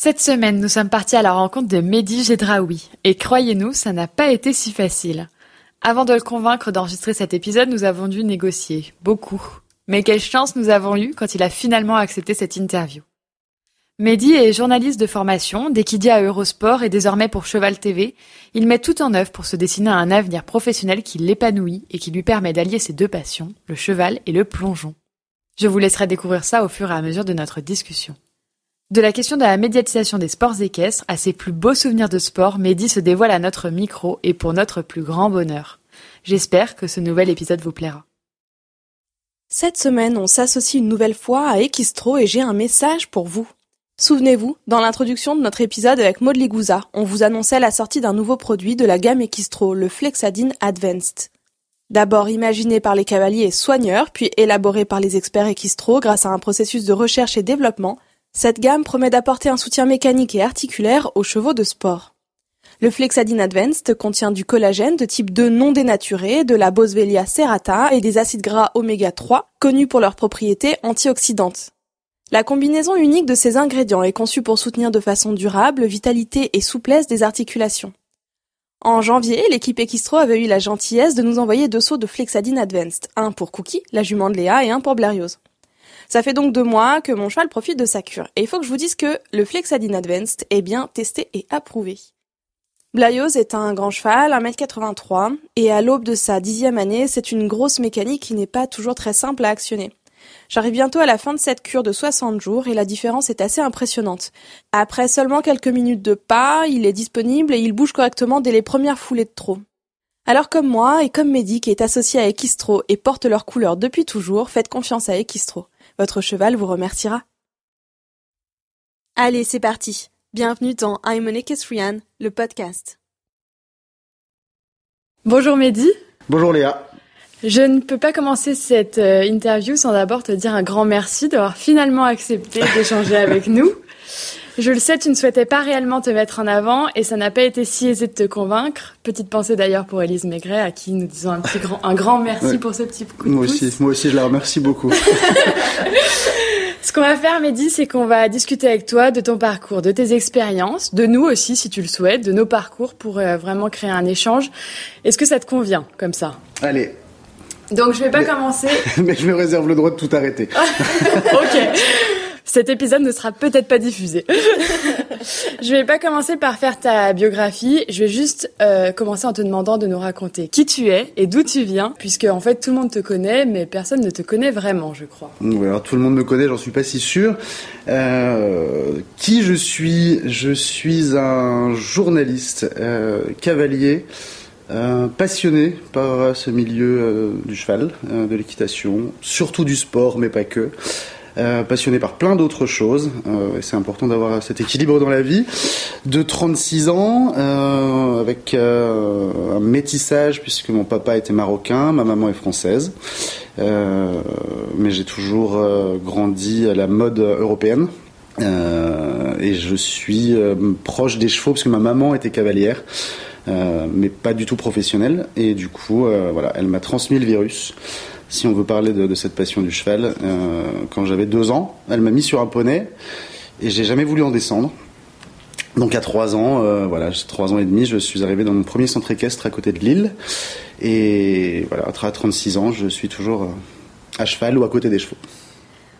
Cette semaine, nous sommes partis à la rencontre de Mehdi Gedraoui. Et croyez-nous, ça n'a pas été si facile. Avant de le convaincre d'enregistrer cet épisode, nous avons dû négocier. Beaucoup. Mais quelle chance nous avons eue quand il a finalement accepté cette interview. Mehdi est journaliste de formation, d'équidia à Eurosport et désormais pour Cheval TV. Il met tout en œuvre pour se dessiner un avenir professionnel qui l'épanouit et qui lui permet d'allier ses deux passions, le cheval et le plongeon. Je vous laisserai découvrir ça au fur et à mesure de notre discussion. De la question de la médiatisation des sports équestres à ses plus beaux souvenirs de sport, Mehdi se dévoile à notre micro et pour notre plus grand bonheur. J'espère que ce nouvel épisode vous plaira. Cette semaine, on s'associe une nouvelle fois à Equistro et j'ai un message pour vous. Souvenez-vous, dans l'introduction de notre épisode avec Maud Ligouza, on vous annonçait la sortie d'un nouveau produit de la gamme Equistro, le Flexadine Advanced. D'abord imaginé par les cavaliers et soigneurs, puis élaboré par les experts Equistro grâce à un processus de recherche et développement, cette gamme promet d'apporter un soutien mécanique et articulaire aux chevaux de sport. Le Flexadine Advanced contient du collagène de type 2 non dénaturé, de la Boswellia serrata et des acides gras oméga 3, connus pour leurs propriétés antioxydantes. La combinaison unique de ces ingrédients est conçue pour soutenir de façon durable vitalité et souplesse des articulations. En janvier, l'équipe Equistro avait eu la gentillesse de nous envoyer deux seaux de Flexadine Advanced, un pour Cookie, la jument de Léa, et un pour Blériose. Ça fait donc deux mois que mon cheval profite de sa cure. Et il faut que je vous dise que le Flexadine Advanced est bien testé et approuvé. Blayos est un grand cheval, 1m83, et à l'aube de sa dixième année, c'est une grosse mécanique qui n'est pas toujours très simple à actionner. J'arrive bientôt à la fin de cette cure de 60 jours et la différence est assez impressionnante. Après seulement quelques minutes de pas, il est disponible et il bouge correctement dès les premières foulées de trop. Alors comme moi et comme Mehdi qui est associé à Equistro et porte leur couleur depuis toujours, faites confiance à Equistro. Votre cheval vous remerciera. Allez, c'est parti. Bienvenue dans I'm an Equestrian, le podcast. Bonjour Mehdi. Bonjour Léa. Je ne peux pas commencer cette euh, interview sans d'abord te dire un grand merci d'avoir finalement accepté d'échanger avec nous. Je le sais, tu ne souhaitais pas réellement te mettre en avant et ça n'a pas été si aisé de te convaincre. Petite pensée d'ailleurs pour Élise Maigret à qui nous disons un, petit grand, un grand merci pour ce petit coup de moi pouce. Aussi, moi aussi, je la remercie beaucoup. Ce qu'on va faire, Mehdi, c'est qu'on va discuter avec toi de ton parcours, de tes expériences, de nous aussi, si tu le souhaites, de nos parcours pour euh, vraiment créer un échange. Est-ce que ça te convient comme ça? Allez. Donc je vais pas commencer. Mais je me réserve le droit de tout arrêter. ok. Cet épisode ne sera peut-être pas diffusé. je vais pas commencer par faire ta biographie. Je vais juste euh, commencer en te demandant de nous raconter qui tu es et d'où tu viens, puisque en fait tout le monde te connaît, mais personne ne te connaît vraiment, je crois. Oui, alors tout le monde me connaît, j'en suis pas si sûr. Euh, qui je suis? Je suis un journaliste euh, cavalier. Euh, passionné par ce milieu euh, du cheval, euh, de l'équitation, surtout du sport, mais pas que. Euh, passionné par plein d'autres choses, et c'est important d'avoir cet équilibre dans la vie. De 36 ans, avec un métissage, puisque mon papa était marocain, ma maman est française, mais j'ai toujours grandi à la mode européenne. et je suis proche des chevaux, parce que ma maman était cavalière. Euh, mais pas du tout professionnelle. Et du coup, euh, voilà, elle m'a transmis le virus. Si on veut parler de, cette passion du cheval, euh, quand j'avais deux ans, elle m'a mis sur un poney et j'ai jamais voulu en descendre. Donc à trois ans, euh, voilà, trois ans et demi, je suis arrivé dans mon premier centre équestre à côté de Lille. Et voilà, à 36 ans, je suis toujours à cheval ou à côté des chevaux.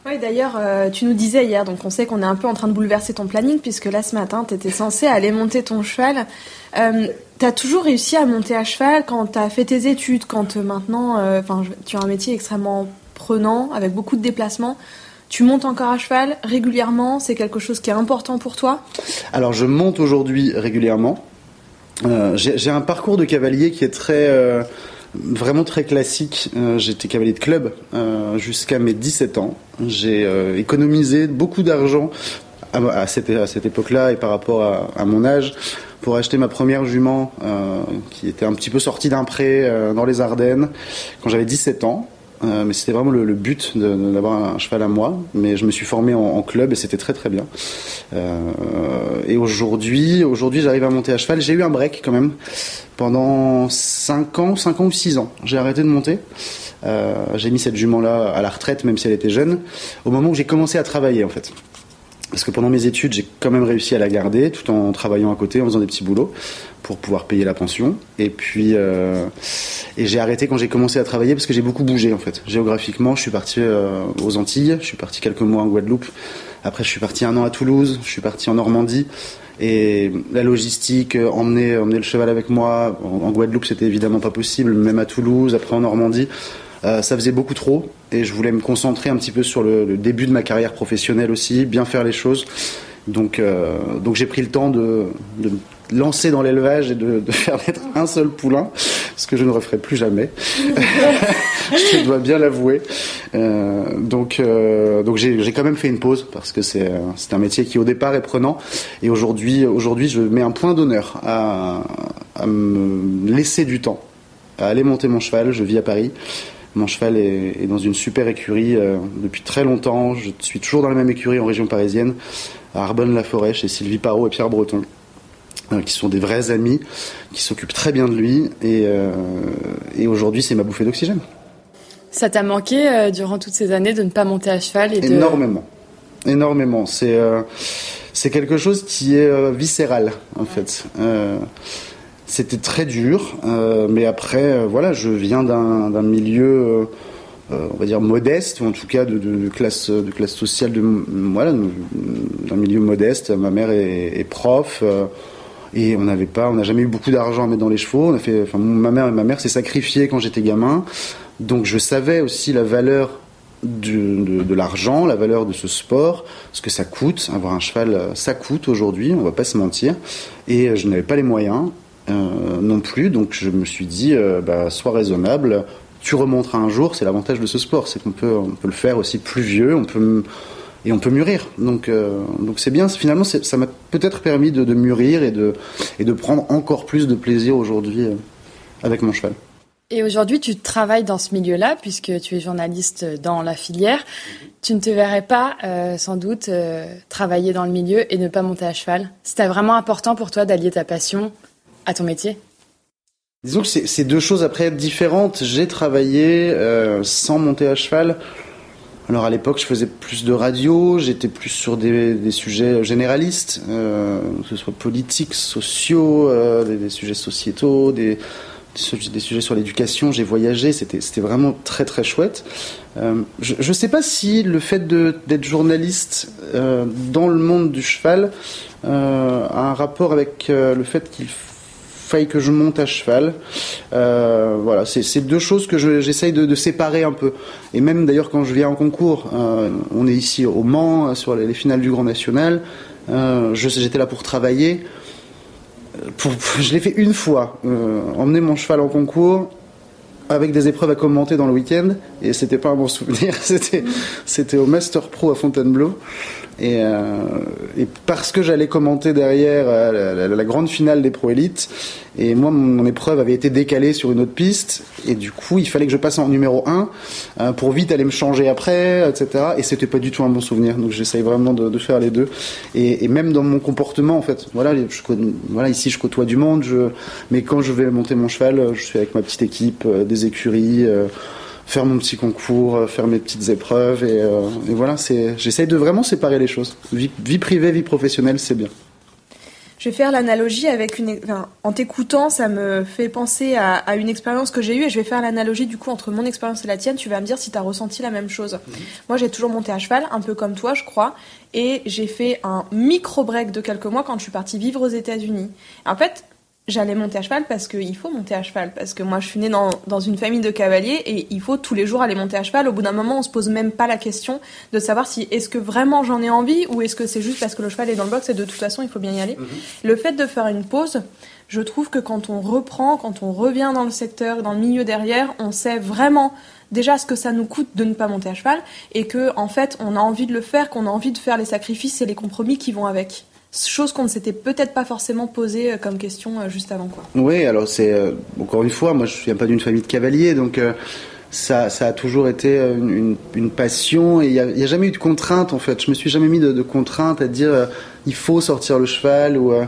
Oui, d'ailleurs, euh, tu nous disais hier, donc on sait qu'on est un peu en train de bouleverser ton planning, puisque là, ce matin, tu étais censé aller monter ton cheval. Euh, tu as toujours réussi à monter à cheval quand tu as fait tes études, quand euh, maintenant, enfin, tu as un métier extrêmement prenant, avec beaucoup de déplacements. Tu montes encore à cheval régulièrement C'est quelque chose qui est important pour toi? Alors, je monte aujourd'hui régulièrement. J'ai un parcours de cavalier qui est très vraiment très classique. Euh, J'étais cavalier de club euh, jusqu'à mes 17 ans. J'ai euh, économisé beaucoup d'argent à, cette, à cette époque-là et par rapport à, à, mon âge pour acheter ma première jument qui était un petit peu sortie d'un pré dans les Ardennes quand j'avais 17 ans. Euh, mais c'était vraiment le, but d'avoir un cheval à moi. Mais je me suis formé en, en club et c'était très très bien. Euh, et aujourd'hui, aujourd'hui, j'arrive à monter à cheval. J'ai eu un break quand même pendant 5 ans, 5 ans ou 6 ans. J'ai arrêté de monter. Euh, j'ai mis cette jument-là à la retraite, même si elle était jeune, au moment où j'ai commencé à travailler en fait. Parce que pendant mes études, j'ai quand même réussi à la garder tout en travaillant à côté, en faisant des petits boulots pour pouvoir payer la pension. Et puis, euh, et j'ai arrêté quand j'ai commencé à travailler parce que j'ai beaucoup bougé en fait. Géographiquement, je suis parti euh, aux Antilles, je suis parti quelques mois en Guadeloupe. Après, je suis parti un an à Toulouse, je suis parti en Normandie. Et la logistique, euh, emmener, emmener le cheval avec moi, en, en Guadeloupe, c'était évidemment pas possible, même à Toulouse, après en Normandie. Euh, ça faisait beaucoup trop et je voulais me concentrer un petit peu sur le, début de ma carrière professionnelle aussi, bien faire les choses. Donc, euh, donc j'ai pris le temps de, de me lancer dans l'élevage et de, faire naître un seul poulain, ce que je ne referai plus jamais. je dois bien l'avouer. Euh, donc, donc j'ai quand même fait une pause parce que c'est c'est un métier qui au départ est prenant et aujourd'hui aujourd'hui je mets un point d'honneur à, à me laisser du temps, à aller monter mon cheval. Je vis à Paris. Mon cheval est, est, dans une super écurie euh, depuis très longtemps. Je suis toujours dans la même écurie en région parisienne, à Arbonne-la-Forêt, chez Sylvie Parot et Pierre Breton, euh, qui sont des vrais amis, qui s'occupent très bien de lui. Et, euh, et aujourd'hui, c'est ma bouffée d'oxygène. Ça t'a manqué durant toutes ces années de ne pas monter à cheval et de... Énormément. Énormément. C'est c'est quelque chose qui est viscéral, en fait. C'était très dur, euh, mais après, euh, voilà, je viens d'un milieu, euh, on va dire modeste, ou en tout cas de, classe, de classe sociale, de, voilà, d'un milieu modeste. Ma mère est, prof. et on n'avait pas, on n'a jamais eu beaucoup d'argent à mettre dans les chevaux. On a fait, enfin, ma mère, ma mère s'est sacrifiée quand j'étais gamin, donc je savais aussi la valeur de, l'argent, la valeur de ce sport, ce que ça coûte. Avoir un cheval, ça coûte aujourd'hui, on va pas se mentir. Et je n'avais pas les moyens. Euh, non plus. Donc je me suis dit, euh, bah, sois raisonnable. Tu remonteras un jour. C'est l'avantage de ce sport, c'est qu'on peut, on peut le faire aussi plus vieux. On peut et on peut mûrir. Donc, euh, donc c'est bien. Finalement, ça m'a peut-être permis de, mûrir et de, et de prendre encore plus de plaisir aujourd'hui avec mon cheval. Et aujourd'hui, tu travailles dans ce milieu-là, puisque tu es journaliste dans la filière. Tu ne te verrais pas, sans doute, travailler dans le milieu et ne pas monter à cheval? C'était vraiment important pour toi d'allier ta passion à ton métier Disons que c'est deux choses après différentes. J'ai travaillé euh, sans monter à cheval. Alors à l'époque, je faisais plus de radio, j'étais plus sur des, sujets généralistes, euh, que ce soit politiques, sociaux, euh, des, sujets sociétaux, des, des sujets sur l'éducation. J'ai voyagé, c'était vraiment très très chouette. Je ne sais pas si le fait d'être journaliste dans le monde du cheval a un rapport avec le fait qu'il faille que je monte à cheval. Euh, voilà, c'est deux choses que j'essaye je, de, séparer un peu. Et même d'ailleurs quand je viens en concours, euh, on est ici au Mans sur les, les finales du Grand National. Euh, J'étais là pour travailler. Je l'ai fait une fois, euh, emmener mon cheval en concours avec des épreuves à commenter dans le week-end et c'était pas un bon souvenir. C'était au Master Pro à Fontainebleau. Et, euh, et, parce que j'allais commenter derrière euh, la, grande finale des Pro Élites, et moi, mon, épreuve avait été décalée sur une autre piste, et du coup, il fallait que je passe en numéro 1 euh, pour vite aller me changer après, etc. Et c'était pas du tout un bon souvenir, donc j'essaye vraiment de, faire les deux. Et, même dans mon comportement, en fait, voilà, je, voilà ici je côtoie du monde, mais quand je vais monter mon cheval, je suis avec ma petite équipe, euh, des écuries faire mon petit concours, faire mes petites épreuves et, euh, et voilà, j'essaye de vraiment séparer les choses. Vie, vie privée, vie professionnelle, c'est bien. Je vais faire l'analogie avec une. Enfin, en t'écoutant, ça me fait penser à, à une expérience que j'ai eue et je vais faire l'analogie du coup entre mon expérience et la tienne. Tu vas me dire si tu as ressenti la même chose. Mmh. Moi, j'ai toujours monté à cheval, un peu comme toi, je crois, et j'ai fait un micro break de quelques mois quand je suis partie vivre aux États-Unis. En fait, j'allais monter à cheval parce qu'il faut monter à cheval. Parce que moi, je suis née dans, dans une famille de cavaliers et il faut tous les jours aller monter à cheval. Au bout d'un moment, on se pose même pas la question de savoir si est-ce que vraiment j'en ai envie ou est-ce que c'est juste parce que le cheval est dans le box et de toute façon, il faut bien y aller. -hmm. Le fait de faire une pause je trouve que quand on reprend, quand on revient dans le secteur, dans le milieu derrière, on sait vraiment déjà ce que ça nous coûte de ne pas monter à cheval et que en fait on a envie de le faire, qu'on a envie de faire les sacrifices et les compromis qui vont avec. Chose qu'on ne s'était peut-être pas forcément posé euh, comme question euh, juste avant quoi. Oui, alors c'est euh, encore une fois, moi je viens pas d'une famille de cavaliers, donc ça, ça a toujours été une, passion et il n'y a, a, jamais eu de contrainte en fait. Je me suis jamais mis de, de contrainte à dire il faut sortir le cheval ou euh,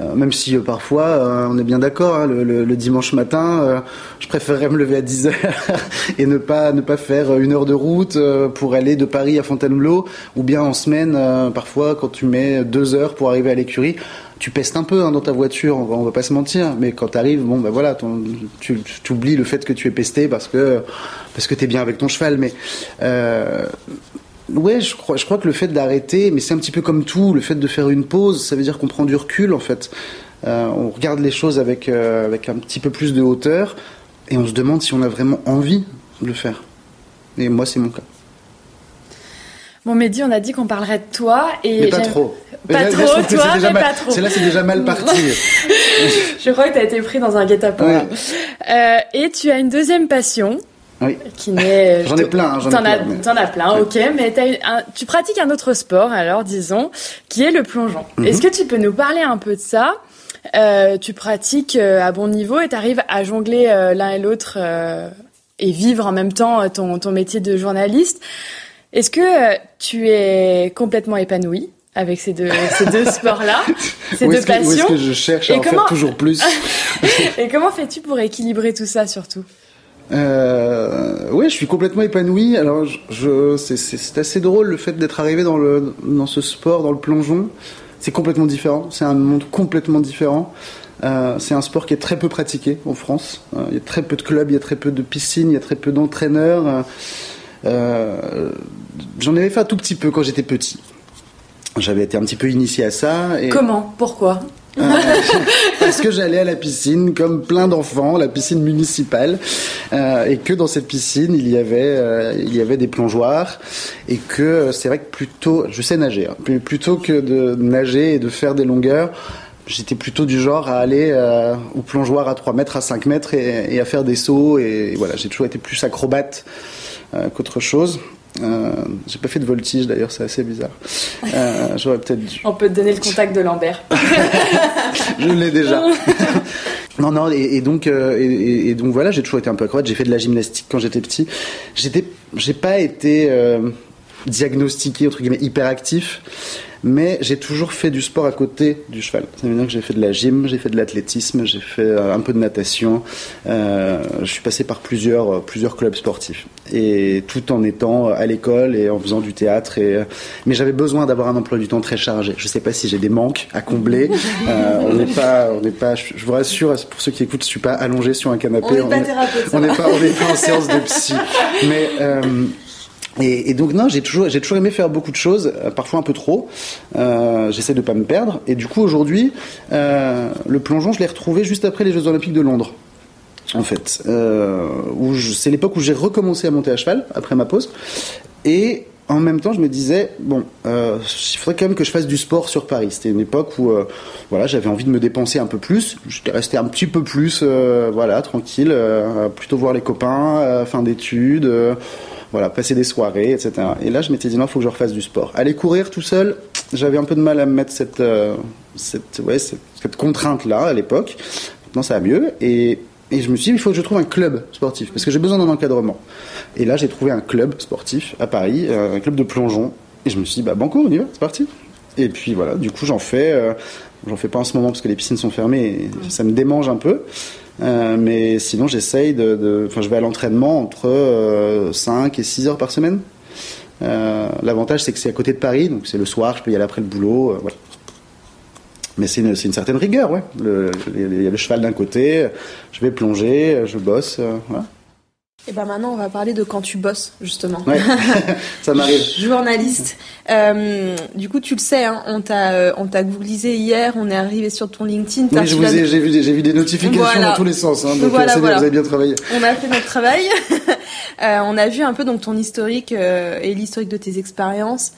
euh, même si euh, parfois on est bien d'accord hein, le, dimanche matin je préférerais me lever à 10 heures et ne pas ne pas faire une heure de route pour aller de Paris à Fontainebleau ou bien en semaine parfois quand tu mets deux heures pour arriver à l'écurie tu pestes un peu hein, dans ta voiture, on va, va pas se mentir, mais quand tu arrives, bon ben voilà, tu, tu, oublies le fait que tu es pesté parce que parce que t'es bien avec ton cheval, mais Ouais, je crois, je crois que le fait d'arrêter, mais c'est un petit peu comme tout, le fait de faire une pause, ça veut dire qu'on prend du recul en fait. Euh, on regarde les choses avec, euh, avec un petit peu plus de hauteur et on se demande si on a vraiment envie de le faire. Et moi, c'est mon cas. Bon, Mehdi, on a dit qu'on parlerait de toi et mais pas trop. Pas trop, toi, mais pas trop. C'est là, c'est déjà mal parti. je crois que tu as été pris dans un guet-apens. Euh, et tu as une deuxième passion. Oui. N'est. J'en ai plein. Hein, j'en as, plein, as plein, ok. Mais tu pratiques un autre sport, alors disons, qui est le plongeon. Mhm. Est-ce que tu peux nous parler un peu de ça? Euh, Tu pratiques euh, à bon niveau et tu arrives à jongler euh, l'un et l'autre euh, et vivre en même temps ton, ton métier de journaliste. Est-ce que tu es complètement épanoui avec ces deux, ces deux sports-là, ces deux passions. est-ce que je cherche à en faire toujours plus Et comment fais-tu pour équilibrer tout ça surtout? Euh, oui, je suis complètement épanoui. Alors, c'est assez drôle le fait d'être arrivé dans, ce sport, dans le plongeon. C'est complètement différent. C'est un monde complètement différent. Euh, c'est un sport qui est très peu pratiqué en France. Euh, il y a très peu de clubs, il y a très peu de piscines, il y a très peu d'entraîneurs. J'en avais fait un tout petit peu quand j'étais petit. J'avais été un petit peu initié à ça. Comment? Pourquoi? Euh, parce que j'allais à la piscine comme plein d'enfants, la piscine municipale, euh, et que dans cette piscine il y avait euh, il y avait des plongeoires, et que c'est vrai que plutôt, je sais nager, hein, plutôt que de nager et de faire des longueurs, j'étais plutôt du genre à aller au plongeoir à 3 mètres, à 5 mètres et, et à faire des sauts, et, voilà, j'ai toujours été plus acrobate qu'autre chose. Euh, j'ai pas fait de voltige d'ailleurs, c'est assez bizarre. Euh, J'aurais peut-être dû. On peut te donner le contact de Lambert. je l'ai déjà. non, non, et, donc, euh, et, et, donc voilà, j'ai toujours été un peu acrobate. J'ai fait de la gymnastique quand j'étais petit. J'étais, j'ai pas été euh, diagnostiqué entre guillemets hyperactif mais j'ai toujours fait du sport à côté du cheval. Ça veut dire que j'ai fait de la gym, j'ai fait de l'athlétisme, j'ai fait euh, un peu de natation. Euh, je suis passé par plusieurs, euh, plusieurs clubs sportifs. Et tout en étant à l'école et en faisant du théâtre. Et, mais j'avais besoin d'avoir un emploi du temps très chargé. Je ne sais pas si j'ai des manques à combler. on n'est pas, on n'est pas, je vous rassure, pour ceux qui écoutent, je ne suis pas allongé sur un canapé. On n'est pas thérapeute. On n'est pas, pas en séance de psy. Mais, et, donc non, j'ai toujours, aimé faire beaucoup de choses, euh, parfois un peu trop. Euh, j'essaie de pas me perdre. Et du coup aujourd'hui, euh, le plongeon, je l'ai retrouvé juste après les Jeux Olympiques de Londres. En fait, c'est l'époque où j'ai recommencé à monter à cheval après ma pause. Et en même temps, je me disais bon, il faudrait quand même que je fasse du sport sur Paris. C'était une époque où voilà, j'avais envie de me dépenser un peu plus. J'étais resté un petit peu plus, voilà, tranquille, plutôt voir les copains, fin d'études voilà, passer des soirées, etc. Et là, je m'étais dit non, il faut que je refasse du sport. Aller courir tout seul, j'avais un peu de mal à me mettre cette, euh, cette, cette, cette contrainte-là à l'époque. Maintenant, ça va mieux. Et, et je me suis dit, il faut que je trouve un club sportif, parce que j'ai besoin d'un encadrement. Et là, j'ai trouvé un club sportif à Paris, euh, un club de plongeon. Et je me suis dit, bah banco, on y va, c'est parti. Et puis voilà, du coup, j'en fais. Euh, j'en fais pas en ce moment parce que les piscines sont fermées et ça me démange un peu. Euh, mais sinon, j'essaye de, Enfin, je vais à l'entraînement entre 5 euh, et 6 heures par semaine. Euh, L'avantage, c'est que c'est à côté de Paris, donc c'est le soir, je peux y aller après le boulot. Euh, voilà. Mais c'est une, une, certaine rigueur, ouais. Il y a le cheval d'un côté, je vais plonger, je bosse. voilà. Et ben maintenant, on va parler de quand tu bosses, justement. Ouais, ça m'arrive. Journaliste. Euh, du coup, tu le sais, hein, on t'a euh, on t'a googlisé hier, on est arrivé sur ton LinkedIn. Oui, je vous ai, j'ai vu, j'ai vu des notifications dans tous les sens. Hein, donc voilà, c'est bien, vous avez bien travaillé. On a fait notre travail. euh, on a vu un peu donc ton historique euh, et l'historique de tes expériences.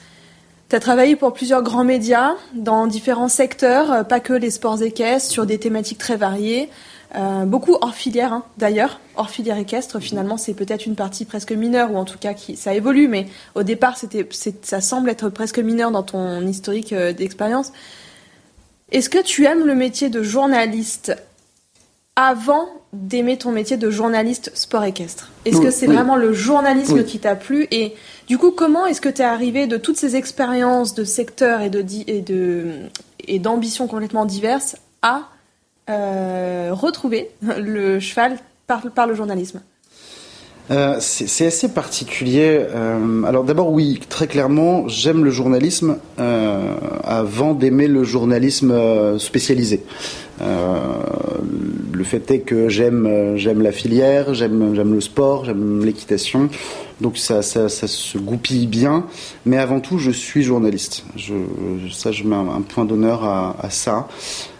Tu as travaillé pour plusieurs grands médias dans différents secteurs, pas que les sports équestres, sur des thématiques très variées. Euh, beaucoup hors filière, hein, d'ailleurs. Hors filière équestre, finalement, c'est peut-être une partie presque mineure, ou en tout cas, qui, ça évolue, mais au départ, c'était, ça semble être presque mineur dans ton historique euh, d'expérience. Est-ce que tu aimes le métier de journaliste avant d'aimer ton métier de journaliste sport équestre? Est-ce que c'est vraiment le journalisme qui t'a plu? Et du coup, comment est-ce que tu es arrivé de toutes ces expériences de secteurs et, de, et, de, et d'ambitions complètement diverses à retrouver le cheval par, le journalisme euh, c'est assez particulier. Euh, alors d'abord oui, très clairement, j'aime le journalisme euh, avant d'aimer le journalisme euh, spécialisé. Le fait est que j'aime j'aime la filière, j'aime j'aime le sport, j'aime l'équitation. Donc ça, ça, se goupille bien, mais avant tout, je suis journaliste. Je, ça, je mets un, point d'honneur à, ça.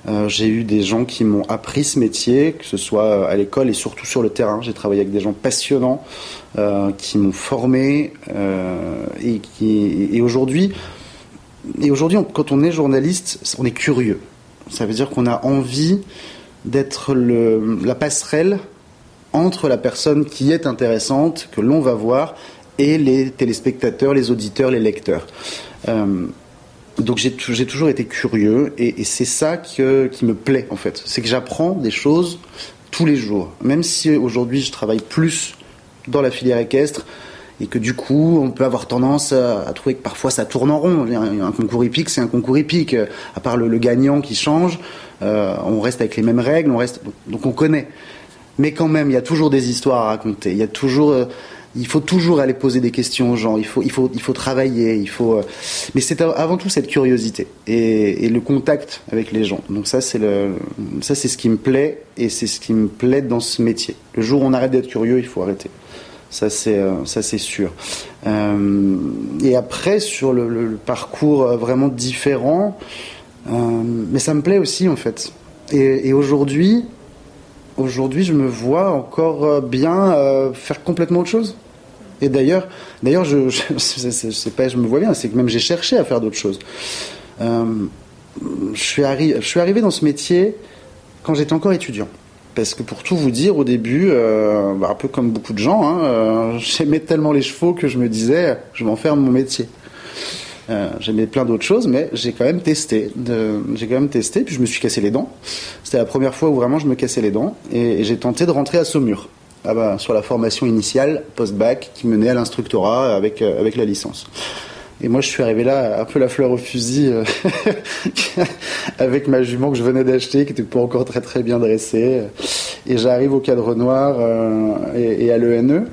Euh, j'ai eu des gens qui m'ont appris ce métier, que ce soit à l'école et surtout sur le terrain. J'ai travaillé avec des gens passionnants euh, qui m'ont formé euh, et qui et aujourd'hui et aujourd'hui, quand on est journaliste, on est curieux. Ça veut dire qu'on a envie d'être la passerelle entre la personne qui est intéressante, que l'on va voir, et les téléspectateurs, les auditeurs, les lecteurs. Euh, donc j'ai toujours été curieux et, c'est ça qui me plaît en fait. C'est que j'apprends des choses tous les jours. Même si aujourd'hui je travaille plus dans la filière équestre et que du coup on peut avoir tendance à, trouver que parfois ça tourne en rond. Un, concours hippique c'est un concours hippique. À part le, gagnant qui change, on reste avec les mêmes règles, on reste donc on connaît mais quand même, il y a toujours des histoires à raconter. Il y a toujours, euh, il faut toujours aller poser des questions aux gens. Il faut, il faut, il faut travailler. Il faut, euh, mais c'est avant tout cette curiosité et, le contact avec les gens. Donc ça, c'est le, ça c'est ce qui me plaît et c'est ce qui me plaît dans ce métier. Le jour où on arrête d'être curieux, il faut arrêter. Ça c'est, euh, ça c'est sûr. Euh, et après sur le, parcours vraiment différent, mais ça me plaît aussi en fait. Et, aujourd'hui, aujourd'hui, je me vois encore euh, bien euh, faire complètement autre chose. Et d'ailleurs, d'ailleurs, je, je, sais pas, je me vois bien, c'est que même j'ai cherché à faire d'autres choses. Euh, je, suis je suis arrivé dans ce métier quand j'étais encore étudiant. Parce que pour tout vous dire, au début, bah, un peu comme beaucoup de gens, hein, j'aimais tellement les chevaux que je me disais, je vais en faire mon métier. Euh, j'aimais plein d'autres choses, mais j'ai quand même testé. J'ai quand même testé, puis je me suis cassé les dents. C'était la première fois où vraiment je me cassais les dents, et, j'ai tenté de rentrer à Saumur, ah bah, sur la formation initiale post-bac qui menait à l'instructorat avec euh, avec la licence. Et moi, je suis arrivé là, un peu la fleur au fusil, euh, avec ma jument que je venais d'acheter, qui était pas encore très très bien dressée. Et j'arrive au cadre noir et, à l'ENE,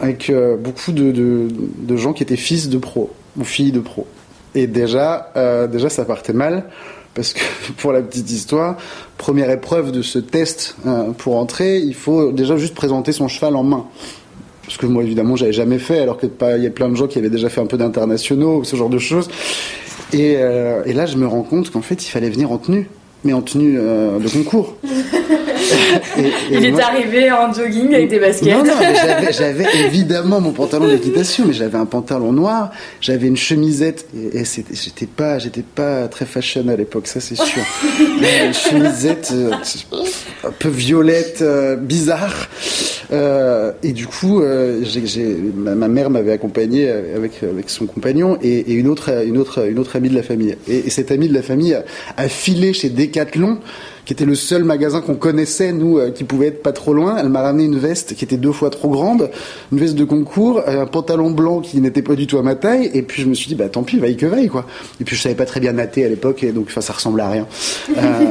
avec beaucoup de gens qui étaient fils de pros ou fille de pro. Et déjà, euh, déjà ça partait mal parce que pour la petite histoire, première épreuve de ce test euh, pour entrer, il faut déjà juste présenter son cheval en main. Parce que moi évidemment j'avais jamais fait, alors qu'il y a plein de gens qui avaient déjà fait un peu d'internationaux, ce genre de choses. Et, euh, et là je me rends compte qu'en fait il fallait venir en tenue, mais en tenue de concours. il est arrivé en jogging avec des baskets. Non, non, j'avais évidemment mon pantalon d'équitation, mais j'avais un pantalon noir, j'avais une chemisette, et, j'étais pas, j'étais pas très fashion à l'époque, ça c'est sûr. une chemisette euh, un peu violette, euh, bizarre. Euh, et du coup, ma, mère m'avait accompagné avec, avec son compagnon et, une, autre, une, autre, une autre amie de la famille. Et, cette amie de la famille a, a filé chez Decathlon qui était le seul magasin qu'on connaissait, nous, euh, qui pouvait être pas trop loin. Elle m'a ramené une veste qui était deux fois trop grande, une veste de concours, un pantalon blanc qui n'était pas du tout à ma taille, et puis je me suis dit, bah tant pis, vaille que vaille, quoi. Et puis je savais pas très bien natter à l'époque, et donc, enfin, ça ressemblait à rien. Euh,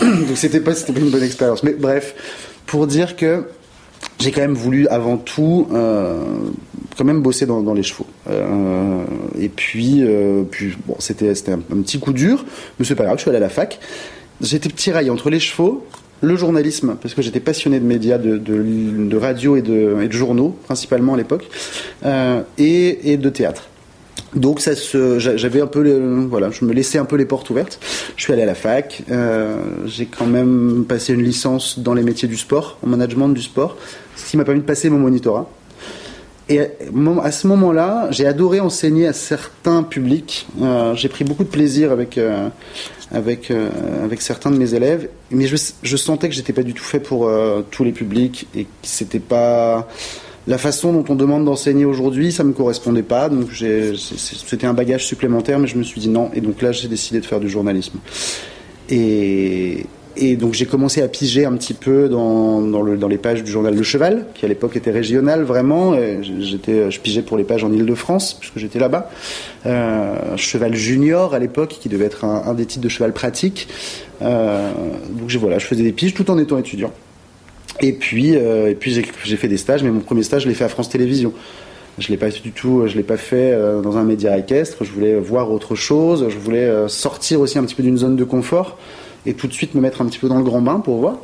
donc c'était pas, pas une bonne expérience. Mais bref, pour dire que j'ai quand même voulu avant tout euh, quand même bosser dans, les chevaux. Et puis, puis bon, c'était, c'était un, un, petit coup dur, mais c'est pas grave, je suis allé à la fac. J'étais tiraillé entre les chevaux, le journalisme, parce que j'étais passionné de médias, de, radio et de, journaux, principalement à l'époque, euh, et, de théâtre. Donc ça j'avais un peu, voilà, je me laissais un peu les portes ouvertes. Je suis allé à la fac, euh, j'ai quand même passé une licence dans les métiers du sport, en management du sport, ce qui m'a permis de passer mon monitorat. Et à ce moment-là, j'ai adoré enseigner à certains publics. Euh, j'ai pris beaucoup de plaisir avec, euh, euh, avec certains de mes élèves, mais je, sentais que j'étais pas du tout fait pour tous les publics et que c'était pas la façon dont on demande d'enseigner aujourd'hui, ça me correspondait pas. Donc c'était un bagage supplémentaire, mais je me suis dit non. Et donc là, j'ai décidé de faire du journalisme. Et, et donc j'ai commencé à piger un petit peu dans, dans, le, dans, les pages du journal Le Cheval, qui à l'époque était régional vraiment. J'étais, je pigeais pour les pages en Ile-de-France, puisque j'étais là-bas. Euh, cheval Junior à l'époque, qui devait être un, des titres de cheval pratique. Euh, donc voilà, je faisais des piges tout en étant étudiant. Et puis, euh, puis j'ai fait des stages, mais mon premier stage, je l'ai fait à France Télévisions. Je l'ai pas du tout, je l'ai pas fait euh, dans un média équestre. Je voulais voir autre chose. Je voulais euh, sortir aussi un petit peu d'une zone de confort et tout de suite me mettre un petit peu dans le grand bain pour voir.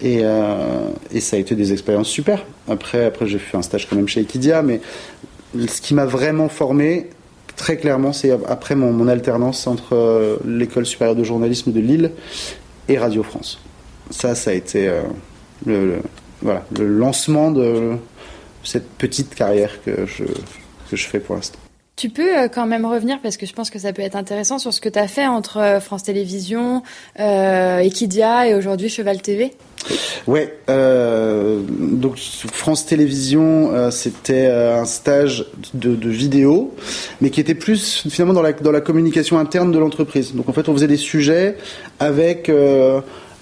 Et, euh, et ça a été des expériences super. Après, après j'ai fait un stage quand même chez Equidia, mais ce qui m'a vraiment formé, très clairement, c'est après mon, alternance entre euh, l'école supérieure de journalisme de Lille et Radio France. Ça, ça a été euh, le, le lancement de cette petite carrière que je, que je fais pour l'instant. Tu peux euh, quand même revenir, parce que je pense que ça peut être intéressant, sur ce que tu as fait entre euh, France Télévisions, euh, Equidia et aujourd'hui Cheval TV Ouais, euh, donc France Télévisions, c'était un stage de, vidéo, mais qui était plus finalement dans la, communication interne de l'entreprise. Donc en fait, on faisait des sujets avec...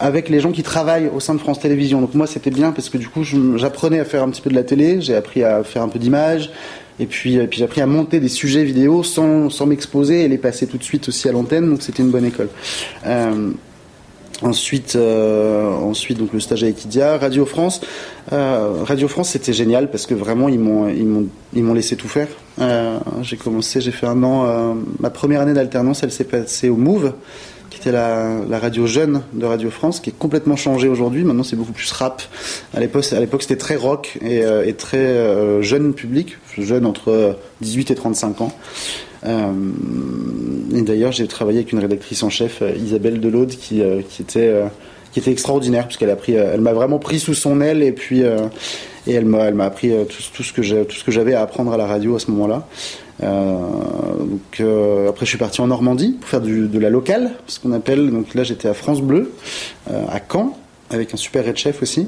Avec les gens qui travaillent au sein de France Télévisions. Donc moi c'était bien parce que du coup j'apprenais à faire un petit peu de la télé, j'ai appris à faire un peu d'image, et puis, puis j'ai appris à monter des sujets vidéo sans, sans m'exposer et les passer tout de suite aussi à l'antenne, donc c'était une bonne école. Euh, Ensuite, euh, ensuite donc le stage à Equidia, Radio France. Euh, Radio France, c'était génial parce que vraiment ils m'ont laissé tout faire. Euh, j'ai commencé, j'ai fait un an. Euh, ma première année d'alternance, elle s'est passée au Move, était la, radio jeune de Radio France, qui est complètement changé aujourd'hui. Maintenant, c'est beaucoup plus rap. À l'époque, c'était très rock et, euh, très euh, jeune public, jeune entre 18 et 35 ans. Euh, et d'ailleurs, j'ai travaillé avec une rédactrice en chef, Isabelle Delaude, qui, était qui était extraordinaire parce qu'elle a pris, elle m'a vraiment pris sous son aile et puis et elle m'a elle m'a appris tout, ce que tout ce que j'avais à apprendre à la radio à ce moment-là. Euh, donc euh, après je suis parti en Normandie pour faire de la locale, ce qu'on appelle. Donc là j'étais à France Bleu, euh, à Caen avec un super head chef aussi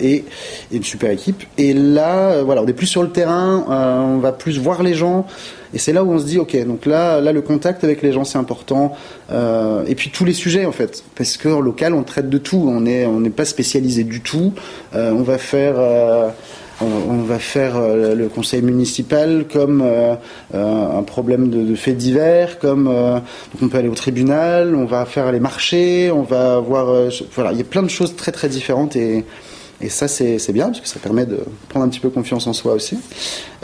et, une super équipe. Et là, voilà, on est plus sur le terrain, on va plus voir les gens. Et c'est là où on se dit, ok, donc là, là, le contact avec les gens, c'est important. Et puis tous les sujets, en fait, parce que en local, on traite de tout. On n'est on pas spécialisé du tout. on va faire on, va faire euh, le conseil municipal comme euh, un problème de, de fait divers, comme euh, on peut aller au tribunal, on va faire les marchés, on va voir, voilà, il y a plein de choses très très différentes et ça, c'est bien, parce que ça permet de prendre un petit peu confiance en soi aussi.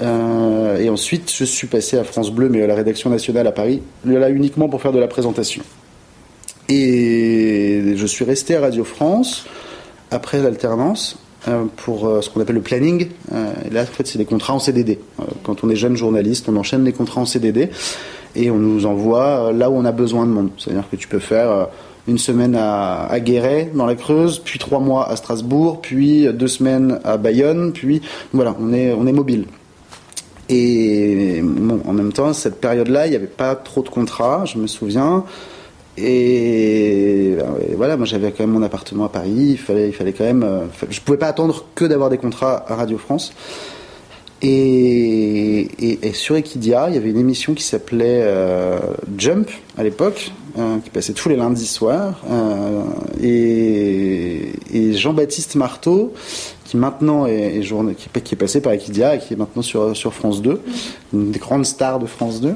Euh, et ensuite, je suis passé à France Bleu, mais à la rédaction nationale à Paris, là uniquement pour faire de la présentation. Et je suis resté à Radio France après l'alternance euh, pour euh, ce qu'on appelle le planning. Euh, là, en fait, c'est des contrats en CDD. quand on est jeune journaliste, on enchaîne les contrats en CDD et on nous envoie là où on a besoin de monde. C'est-à-dire que tu peux faire une semaine à, Guéret, dans la Creuse, puis trois mois à Strasbourg, puis deux semaines à Bayonne, puis voilà, on est, on est mobile. Et en même temps, cette période-là, il n'y avait pas trop de contrats, je me souviens. Et, et, voilà, moi j'avais quand même mon appartement à Paris, il fallait, il fallait quand même. Euh, je pouvais pas attendre que d'avoir des contrats à Radio France. Et, sur Equidia, il y avait une émission qui s'appelait euh, Jump à l'époque, euh, qui passait tous les lundis soirs. Euh, et Jean-Baptiste Marteau, qui maintenant est, est, journée, qui, qui, est passé par Equidia et qui est maintenant sur, sur France 2, une des grandes stars de France 2,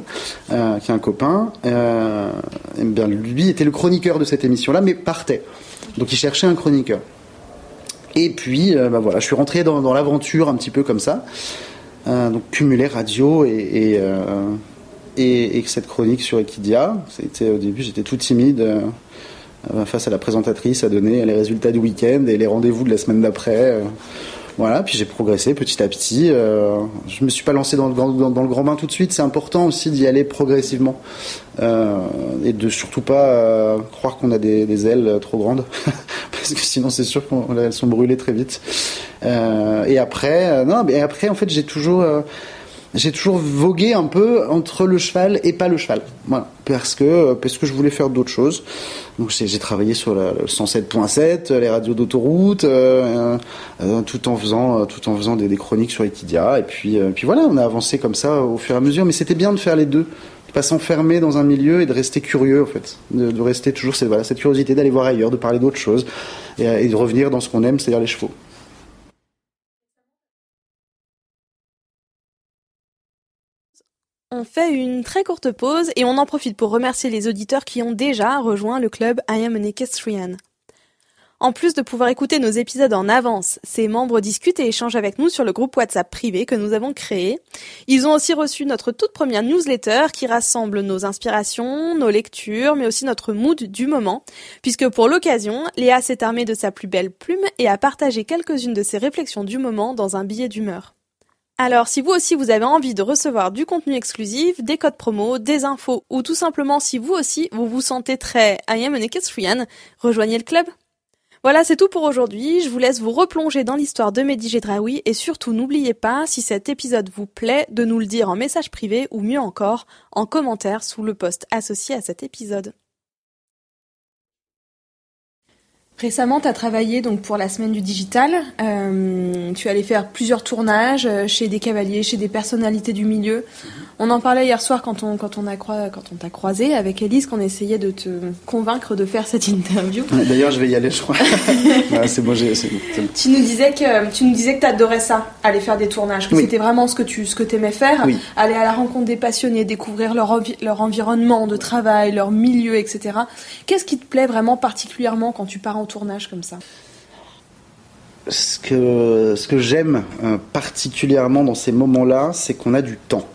euh, qui est un copain. Euh, et bien, lui était le chroniqueur de cette émission-là, mais partait. Donc il cherchait un chroniqueur. Et puis, euh, bah voilà, je suis rentré dans, dans l'aventure un petit peu comme ça. Donc cumuler radio et, et, et, et, cette chronique sur Equidia. C'était au début, j'étais tout timide face à la présentatrice à donner les résultats du week-end et les rendez-vous de la semaine d'après. voilà, puis j'ai progressé petit à petit. je me suis pas lancé dans le, grand bain tout de suite. C'est important aussi d'y aller progressivement et de surtout pas croire qu'on a des, des, ailes trop grandes. parce que sinon c'est sûr qu'elles sont brûlées très vite. Euh, et après, euh, non, mais après en fait j'ai toujours, euh, j'ai toujours vogué un peu entre le cheval et pas le cheval. Voilà, parce que parce que je voulais faire d'autres choses. Donc j'ai travaillé sur le 107.7, les radios d'autoroute, euh, euh, tout en faisant tout en faisant des, chroniques sur Equidia. Et puis voilà, on a avancé comme ça au fur et à mesure. Mais c'était bien de faire les deux pas s'enfermer dans un milieu et de rester curieux en fait, de, rester toujours cette curiosité d'aller voir ailleurs, de parler d'autres choses et, de revenir dans ce qu'on aime, c'est-à-dire les chevaux. On fait une très courte pause et on en profite pour remercier les auditeurs qui ont déjà rejoint le club I Am an Equestrian. En plus de pouvoir écouter nos épisodes en avance, ces membres discutent et échangent avec nous sur le groupe WhatsApp privé que nous avons créé. Ils ont aussi reçu notre toute première newsletter qui rassemble nos inspirations, nos lectures, mais aussi notre mood du moment, puisque pour l'occasion, Léa s'est armée de sa plus belle plume et a partagé quelques-unes de ses réflexions du moment dans un billet d'humeur. Alors, si vous aussi vous avez envie de recevoir du contenu exclusif, des codes promo, des infos, ou tout simplement si vous aussi vous vous sentez très I am an equestrian, rejoignez le club. Voilà, c'est tout pour aujourd'hui. Je vous laisse vous replonger dans l'histoire de Mehdi Gedraoui et surtout n'oubliez pas, si cet épisode vous plaît, de nous le dire en message privé ou mieux encore, en commentaire sous le post associé à cet épisode. Récemment, tu as travaillé donc pour la semaine du digital. Euh, tu allais faire plusieurs tournages euh, chez des cavaliers, chez des personnalités du milieu. On en parlait hier soir quand on quand on a quand on t'a croisé avec Elise, qu'on essayait de te convaincre de faire cette interview. D'ailleurs, je vais y aller, je crois. c'est bon, Tu nous disais que tu nous disais que adorais ça, aller faire des tournages, que c'était vraiment ce que tu ce que aimais faire, aller à la rencontre des passionnés, découvrir leur leur environnement de travail, leur milieu, etc. Qu'est-ce qui te plaît vraiment particulièrement quand tu pars en tournage comme ça ce que, j'aime euh, particulièrement dans ces moments-là, c'est qu'on a du temps.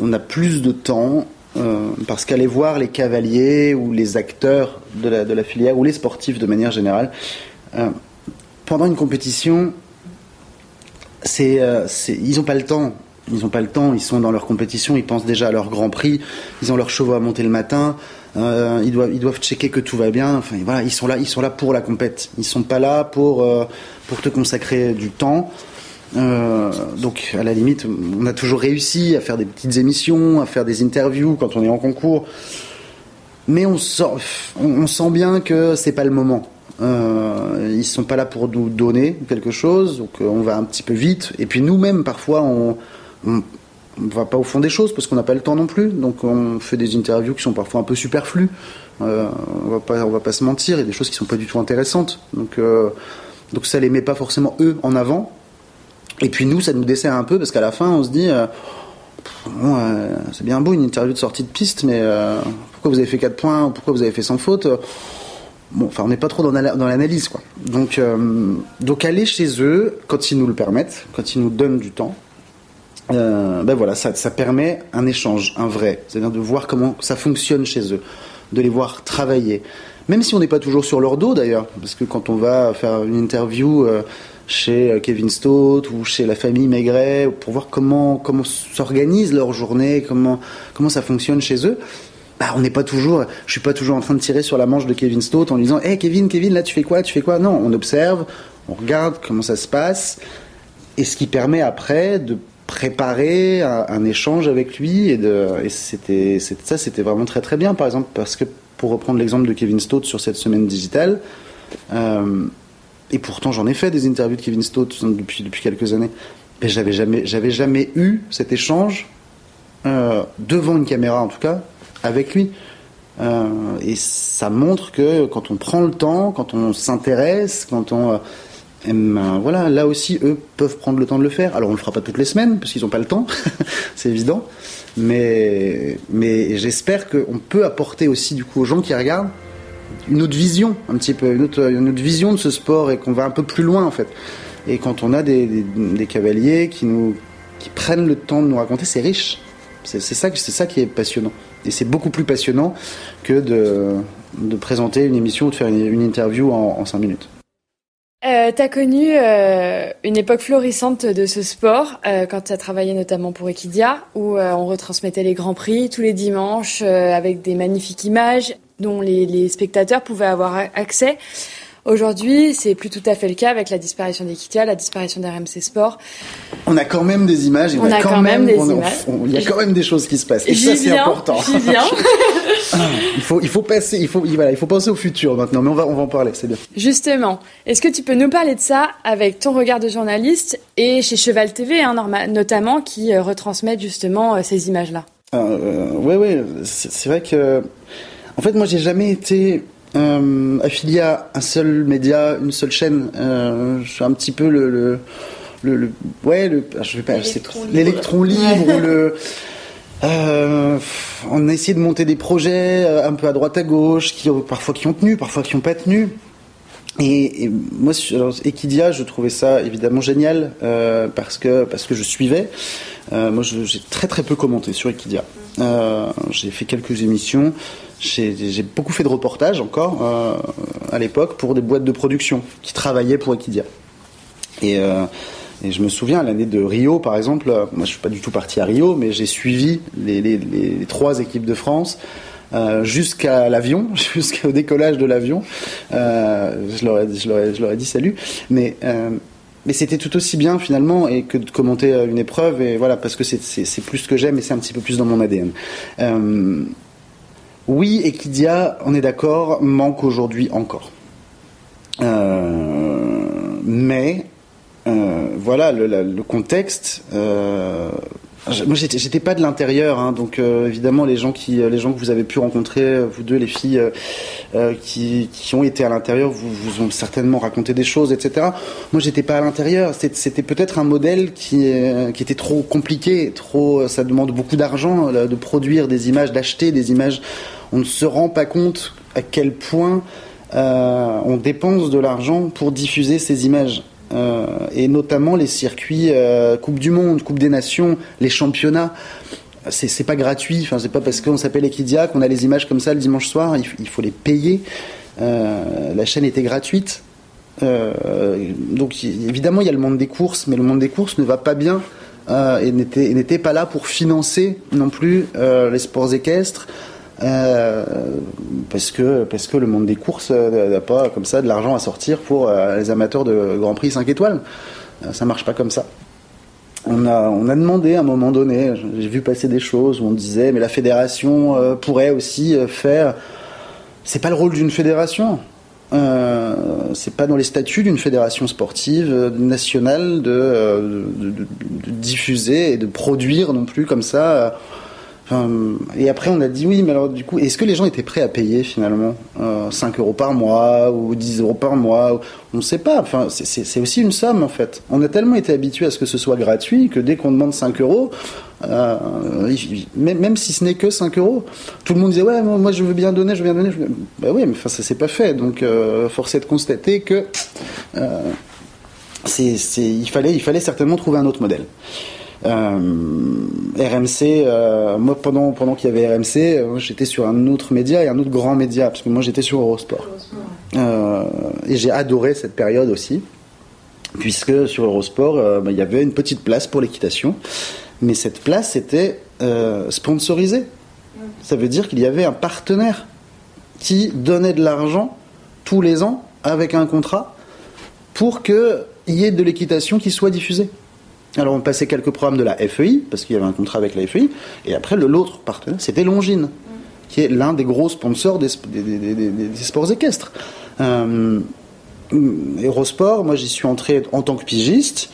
On a plus de temps euh, parce qu'aller voir les cavaliers ou les acteurs de la, de la, filière ou les sportifs de manière générale, euh, pendant une compétition, c'est, ils n'ont pas le temps. Ils n'ont pas le temps, ils sont dans leur compétition, ils pensent déjà à leur grand prix, ils ont leurs chevaux à monter le matin, euh, ils doivent ils checker que tout va bien. Enfin voilà, ils sont là ils sont là pour la compète. Ils sont pas là pour euh, pour te consacrer du temps. Euh, donc à la limite, on a toujours réussi à faire des petites émissions, à faire des interviews quand on est en concours. Mais on sent, on, sent bien que c'est pas le moment. Euh, ils sont pas là pour nous donner quelque chose, donc on va un petit peu vite. Et puis nous-mêmes, parfois, on, on va pas au fond des choses parce qu'on n'a pas le temps non plus. Donc on fait des interviews qui sont parfois un peu superflues. Euh, on va pas, on va pas se mentir. Il y a des choses qui sont pas du tout intéressantes. Donc euh, donc ça les met pas forcément eux en avant. Et puis nous, ça nous dessert un peu parce qu'à la fin, on se dit. Euh, c'est bien beau une interview de sortie de piste, mais pourquoi vous avez fait 4 points Pourquoi vous avez fait sans faute Bon, enfin, on n'est pas trop dans l'analyse, quoi. Donc, donc aller chez eux quand ils nous le permettent, quand ils nous donnent du temps, euh, ben voilà, ça, ça, permet un échange, un vrai, c'est-à-dire de voir comment ça fonctionne chez eux, de les voir travailler. Même si on n'est pas toujours sur leur dos d'ailleurs, parce que quand on va faire une interview euh, chez euh, Kevin Stott ou chez la famille Maigret pour voir comment comment s'organise leur journée, comment comment ça fonctionne chez eux, bah, on n'est pas toujours, je suis pas toujours en train de tirer sur la manche de Kevin Stott en lui disant, hé Kevin, Kevin, là tu fais quoi, tu fais quoi? Non, on observe, on regarde comment ça se passe, et ce qui permet après de préparer un, échange avec lui et, et c'était, ça c'était vraiment très très bien. Par exemple parce que pour reprendre l'exemple de Kevin Stott sur cette semaine digitale euh, et pourtant j'en ai fait des interviews de Kevin Stott depuis, depuis quelques années mais j'avais jamais, j'avais jamais eu cet échange euh, devant une caméra en tout cas avec lui. Euh, et ça montre que quand on prend le temps quand on s'intéresse quand on ben, voilà, là aussi, eux peuvent prendre le temps de le faire. Alors, on le fera pas toutes les semaines, parce qu'ils n'ont pas le temps, c'est évident. Mais, mais j'espère qu'on peut apporter aussi, du coup, aux gens qui regardent, une autre vision, un petit peu, une autre, vision de ce sport et qu'on va un peu plus loin, en fait. Et quand on a des, cavaliers qui nous, qui prennent le temps de nous raconter, c'est riche. C'est ça, c'est ça qui est passionnant. Et c'est beaucoup plus passionnant que de, de présenter une émission ou de faire une, interview en, en 5 minutes. Euh, t'as connu euh, une époque florissante de ce sport euh, quand tu as travaillé notamment pour Equidia, où euh, on retransmettait les grands prix tous les dimanches avec des magnifiques images dont les, les, spectateurs pouvaient avoir accès. Aujourd'hui, c'est plus tout à fait le cas avec la disparition d'Equitia, la disparition d'RMC Sport. On a quand même des images. on, a, quand, même, des images. il y a quand même des choses qui se passent. Et ça, c'est important. J'y viens. il faut, il faut passer, il faut, voilà, il faut penser au futur maintenant. Mais on va, on va en parler. C'est bien. Justement, est-ce que tu peux nous parler de ça avec ton regard de journaliste et chez Cheval TV, hein, notamment, qui euh, retransmettent justement euh, ces images-là? Euh, Ouais, ouais. C'est vrai que, en fait, moi, j'ai jamais été euh, affilié à un seul média, une seule chaîne. Euh, je suis un petit peu le, le, le, ouais, le, ah, je vais pas, l'électron libre, le. Euh, on a essayé de monter des projets euh, un peu à droite à gauche, qui parfois qui ont tenu, parfois qui n'ont pas tenu. Et, et moi, alors, Equidia, je trouvais ça évidemment génial euh, parce que parce que je suivais. Euh, moi, j'ai très très peu commenté sur Equidia. Euh, j'ai fait quelques émissions. J'ai beaucoup fait de reportages encore euh, à l'époque pour des boîtes de production qui travaillaient pour Equidia. Et, et je me souviens l'année de Rio, par exemple. Moi, je suis pas du tout parti à Rio, mais j'ai suivi les, trois équipes de France. Euh, jusqu'à l'avion, jusqu'au décollage de l'avion. Euh, je, leur ai, je, je dit salut. Mais, euh, mais c'était tout aussi bien finalement et que de commenter une épreuve. Et voilà, parce que c'est plus ce que j'aime et c'est un petit peu plus dans mon ADN. Oui, Equidia, on est d'accord, manque aujourd'hui encore. Mais voilà, le, le contexte. Euh, moi, j'étais pas de l'intérieur, hein, donc euh, évidemment les gens qui, les gens que vous avez pu rencontrer, vous deux, les filles euh, qui, qui, ont été à l'intérieur, vous, vous ont certainement raconté des choses, etc. Moi, j'étais pas à l'intérieur. C'était peut-être un modèle qui, qui était trop compliqué, trop. Ça demande beaucoup d'argent de produire des images, d'acheter des images. On ne se rend pas compte à quel point euh, on dépense de l'argent pour diffuser ces images. Euh, et notamment les circuits euh, Coupe du Monde, Coupe des Nations, les championnats. C'est pas gratuit, enfin, c'est pas parce qu'on s'appelle Equidia qu'on a les images comme ça le dimanche soir, il, faut les payer. Euh, la chaîne était gratuite. Donc évidemment, il y a le monde des courses, mais le monde des courses ne va pas bien et n'était pas là pour financer non plus les sports équestres, euh, parce que parce que le monde des courses n'a pas comme ça de l'argent à sortir pour euh, les amateurs de Grand Prix 5 étoiles. Euh, ça marche pas comme ça. On a, on a demandé à un moment donné, j'ai vu passer des choses où on disait mais la fédération euh, pourrait aussi faire. C'est pas le rôle d'une fédération. Euh, c'est pas dans les statuts d'une fédération sportive nationale de, diffuser et de produire non plus comme ça Enfin, et après, on a dit oui, mais alors du coup, est-ce que les gens étaient prêts à payer finalement euh, 5 euros par mois ou 10 euros par mois On ne sait pas. Enfin, c'est aussi une somme en fait. On a tellement été habitué à ce que ce soit gratuit que dès qu'on demande 5 euros, euh, même, si ce n'est que 5 euros, tout le monde disait ouais, moi je veux bien donner, je veux bien donner. Veux... Bah oui, mais enfin, ça s'est pas fait. Donc, euh, force est de constater que euh, il, fallait, il fallait certainement trouver un autre modèle. Euh, RMC, euh, moi pendant pendant qu'il y avait RMC, euh, j'étais sur un autre média et un autre grand média parce que moi j'étais sur Eurosport. Et j'ai adoré cette période aussi, puisque sur Eurosport bah, il y avait une petite place pour l'équitation, mais cette place était sponsorisée. Ça veut dire qu'il y avait un partenaire qui donnait de l'argent tous les ans avec un contrat pour qu'il y ait de l'équitation qui soit diffusée. Alors on passait quelques programmes de la FEI, parce qu'il y avait un contrat avec la FEI, et après l'autre partenaire, c'était Longines, qui est l'un des gros sponsors des, sports équestres. Euh, Eurosport, moi j'y suis entré en tant que pigiste,